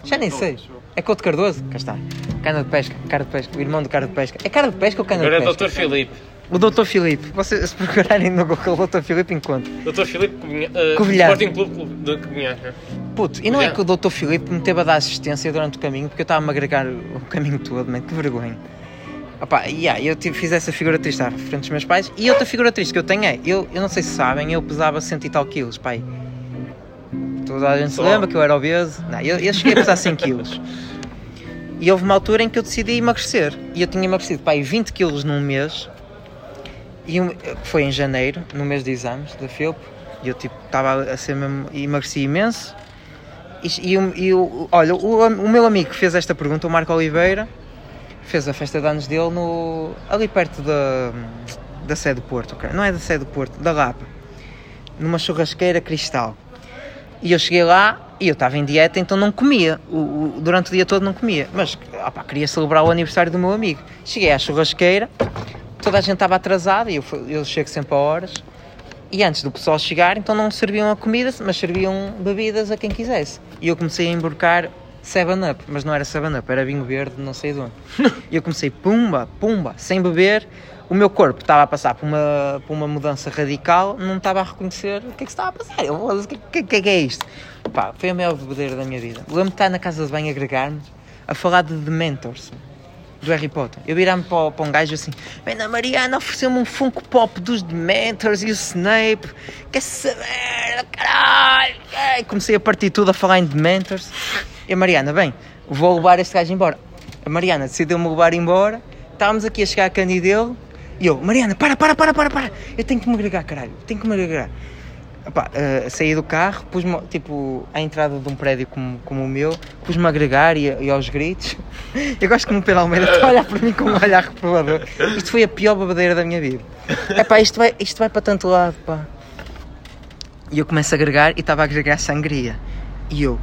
Já nem sei. É Couto Cardoso? Cá está. Cana de pesca, cara de pesca, o irmão do cara de pesca. É cara de pesca ou cana Agora é de pesca? Dr. Filipe. O Dr. Filipe. Vocês se procurarem no Google Dr. Filipe encontram. Dr. Filipe uh, Covilhã. Sporting Clube de Covilhã. né? Puto, e não é que o Dr. Filipe me teve a dar assistência durante o caminho, porque eu estava a me agregar o caminho todo, man, que vergonha. Opa, yeah, eu tive- fiz essa figura triste à frente dos meus pais. E outra figura triste que eu tenho é, eu, eu não sei se sabem, eu pesava cento e tal quilos, pai. Toda a gente se lembra que eu era obeso. Não, eu, eu cheguei a pesar 100 quilos. E houve uma altura em que eu decidi emagrecer. E eu tinha emagrecido, pai, 20 quilos num mês. E foi em janeiro, no mês de exames da FILP. E eu tipo, estava a ser mesmo, emagreci imenso. E, e, e olha, o, o meu amigo que fez esta pergunta, o Marco Oliveira, fez a festa de anos dele no, ali perto da, da sede do Porto, não é da sede do Porto, da Lapa, numa churrasqueira cristal. E eu cheguei lá e eu estava em dieta, então não comia. O, o- durante o dia todo não comia. Mas opá, queria celebrar o aniversário do meu amigo. Cheguei à churrasqueira, toda a gente estava atrasada e eu, eu chego sempre a horas. E antes do pessoal chegar, então não serviam a comida, mas serviam bebidas a quem quisesse. E eu comecei a emborcar 7-Up, mas não era 7-Up, era vinho verde, não sei de onde. E eu comecei, pumba, pumba, sem beber. O meu corpo estava a passar por uma, por uma mudança radical, não estava a reconhecer o que é que estava a passar. Eu, o que, que, é que é isto? Pá, foi a maior bebedeira da minha vida. Lembro-me de estar na casa de banho a agregar-me, a falar de Dementors do Harry Potter. Eu virar-me para, o- para um gajo assim: Vem a Mariana ofereceu-me um Funko Pop dos Dementors e o Snape. Quer saber? Caralho! Ai, comecei a partir tudo a falar em Dementors. E a Mariana, bem, vou levar este gajo embora. A Mariana decidiu-me levar embora. Estávamos aqui a chegar a cani dele. E eu, Mariana, para, para, para, para, para. Eu tenho que me agregar, caralho. Tenho que me agregar. Epá, eh, saí do carro, pus-me tipo à entrada de um prédio como, como o meu, pus-me a agregar e, e aos gritos. Eu gosto que o Pedro Almeida está a olhar para mim com um olhar reprovador. Isto foi a pior babadeira da minha vida. Epá, isto vai, isto vai para tanto lado, pá. E eu começo a agregar e estava a agregar sangria. E eu,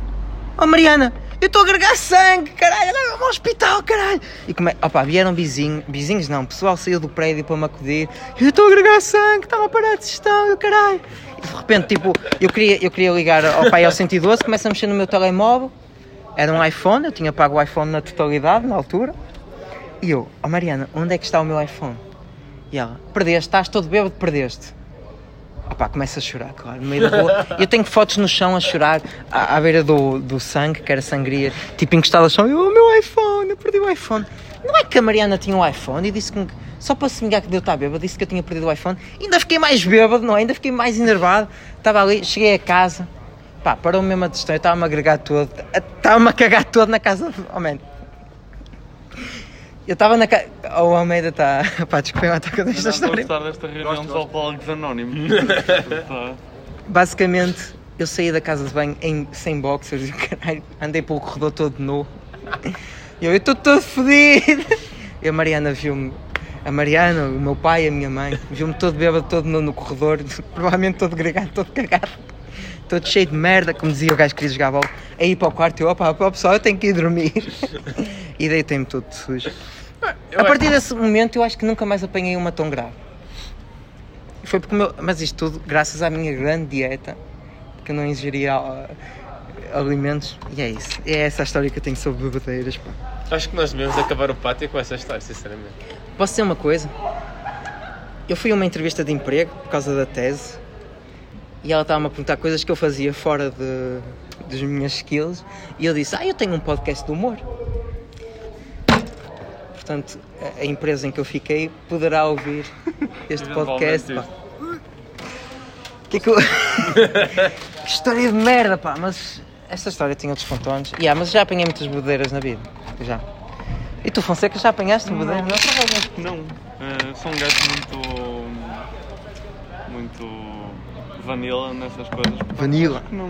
oh Mariana, eu estou a agregar sangue, caralho, leva-me ao hospital, caralho. E come... Opa, vieram vizinhos, vizinhos não, o pessoal saiu do prédio para me acudir. Eu estou a agregar sangue, estava a parar de gestão, caralho. E de repente, tipo, eu queria, eu queria ligar ao pai ao 112, começo a mexer no meu telemóvel. Era um iPhone, eu tinha pago o iPhone na totalidade, na altura. E eu, oh Mariana, onde é que está o meu iPhone? E ela, perdeste, estás todo bêbado, perdeste. Opá, começa a chorar, claro, no meio da rua. Eu tenho fotos no chão a chorar, à, à beira do, do sangue, que era sangria, tipo encostado ao chão. Eu, oh, meu iPhone, eu perdi o iPhone. Não é que a Mariana tinha um iPhone e disse que, só para se vingar que deu estar bêbado, disse que eu tinha perdido o iPhone. Ainda fiquei mais bêbado, não é? Ainda fiquei mais enervado. Estava ali, cheguei a casa, pá, parou mesmo a distância, estava-me a agregar todo, estava-me a cagar todo na casa. Oh. Eu estava na casa. O Almeida está. Pá, desculpem lá, estou com esta Estou a história. gostar desta reunião dos alcoólicos anónimos. Basicamente, eu saí da casa de banho em, sem boxers e o caralho, andei pelo corredor todo nu. E eu estou todo fodido. E a Mariana viu-me, a Mariana, o meu pai, a minha mãe, viu-me todo bêbado, todo nu no corredor, provavelmente todo gregado, todo cagado. Todo cheio de merda, como dizia o gajo que queria jogar bola. Aí para o quarto, eu, opa, opa, pessoal, eu tenho que ir dormir. E deitei-me todo sujo. Eu A partir desse momento eu acho que nunca mais apanhei uma tão grave. Foi porque meu, mas isto tudo graças à minha grande dieta, porque eu não ingeria ah, alimentos, e é isso. É essa a história que eu tenho sobre bebedeiras, pá. Acho que nós devemos acabar o pátio com essa história, sinceramente. Posso dizer uma coisa? Eu fui a uma entrevista de emprego por causa da tese e ela estava-me a perguntar coisas que eu fazia fora de, das minhas skills e eu disse, ah, eu tenho um podcast de humor. Portanto, a, empresa em que eu fiquei poderá ouvir este podcast. Pá. Que, é que, eu... que história de merda, pá, mas esta história tinha outros contornos. Yeah, mas já apanhei muitas bodeiras na vida. Já. E tu, Fonseca, já apanhaste Não, bodeiras? eu provavelmente que não. Eh, sou um gajo muito. muito. vanilla nessas coisas. Vanilla. Não.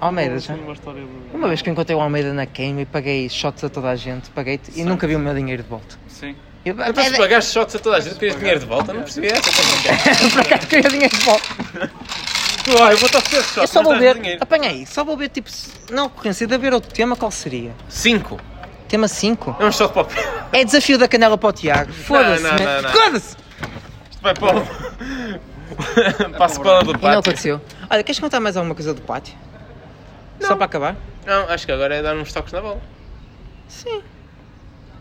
Almeida, já? uma história de. Uma vez que eu encontrei o Almeida na queima e paguei shots a toda a gente, paguei e nunca vi o meu dinheiro de volta. Sim. Eu, Então se pagaste shots a toda a gente, querias dinheiro de volta? Não percebi essa também. por acaso queria dinheiro de volta. Tu, olha, eu vou-te oferecer shots, Eu só mas vou ver, apanhei, só vou ver tipo, se- na ocorrência de haver outro tema, qual seria? Cinco. Tema 5? É um shot para o pé. É desafio da canela para o Tiago. Foda-se. Foda-se! Isto vai para o... Passo para do E não pátio. aconteceu. Olha, queres contar mais alguma coisa do pátio? Só para acabar? Não, acho que agora é dar uns toques na bola. Sim.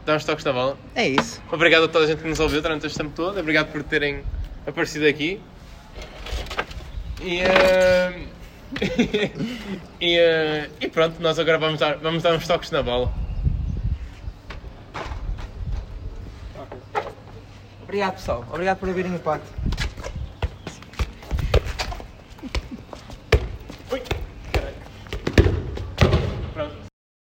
Dar uns toques na bola. É isso. Obrigado a toda a gente que nos ouviu durante este tempo todo. Obrigado por terem aparecido aqui. E, eh, e, eh, e pronto, nós agora vamos dar, vamos dar uns toques na bola. Obrigado, pessoal. Obrigado por ouvirem o pátio.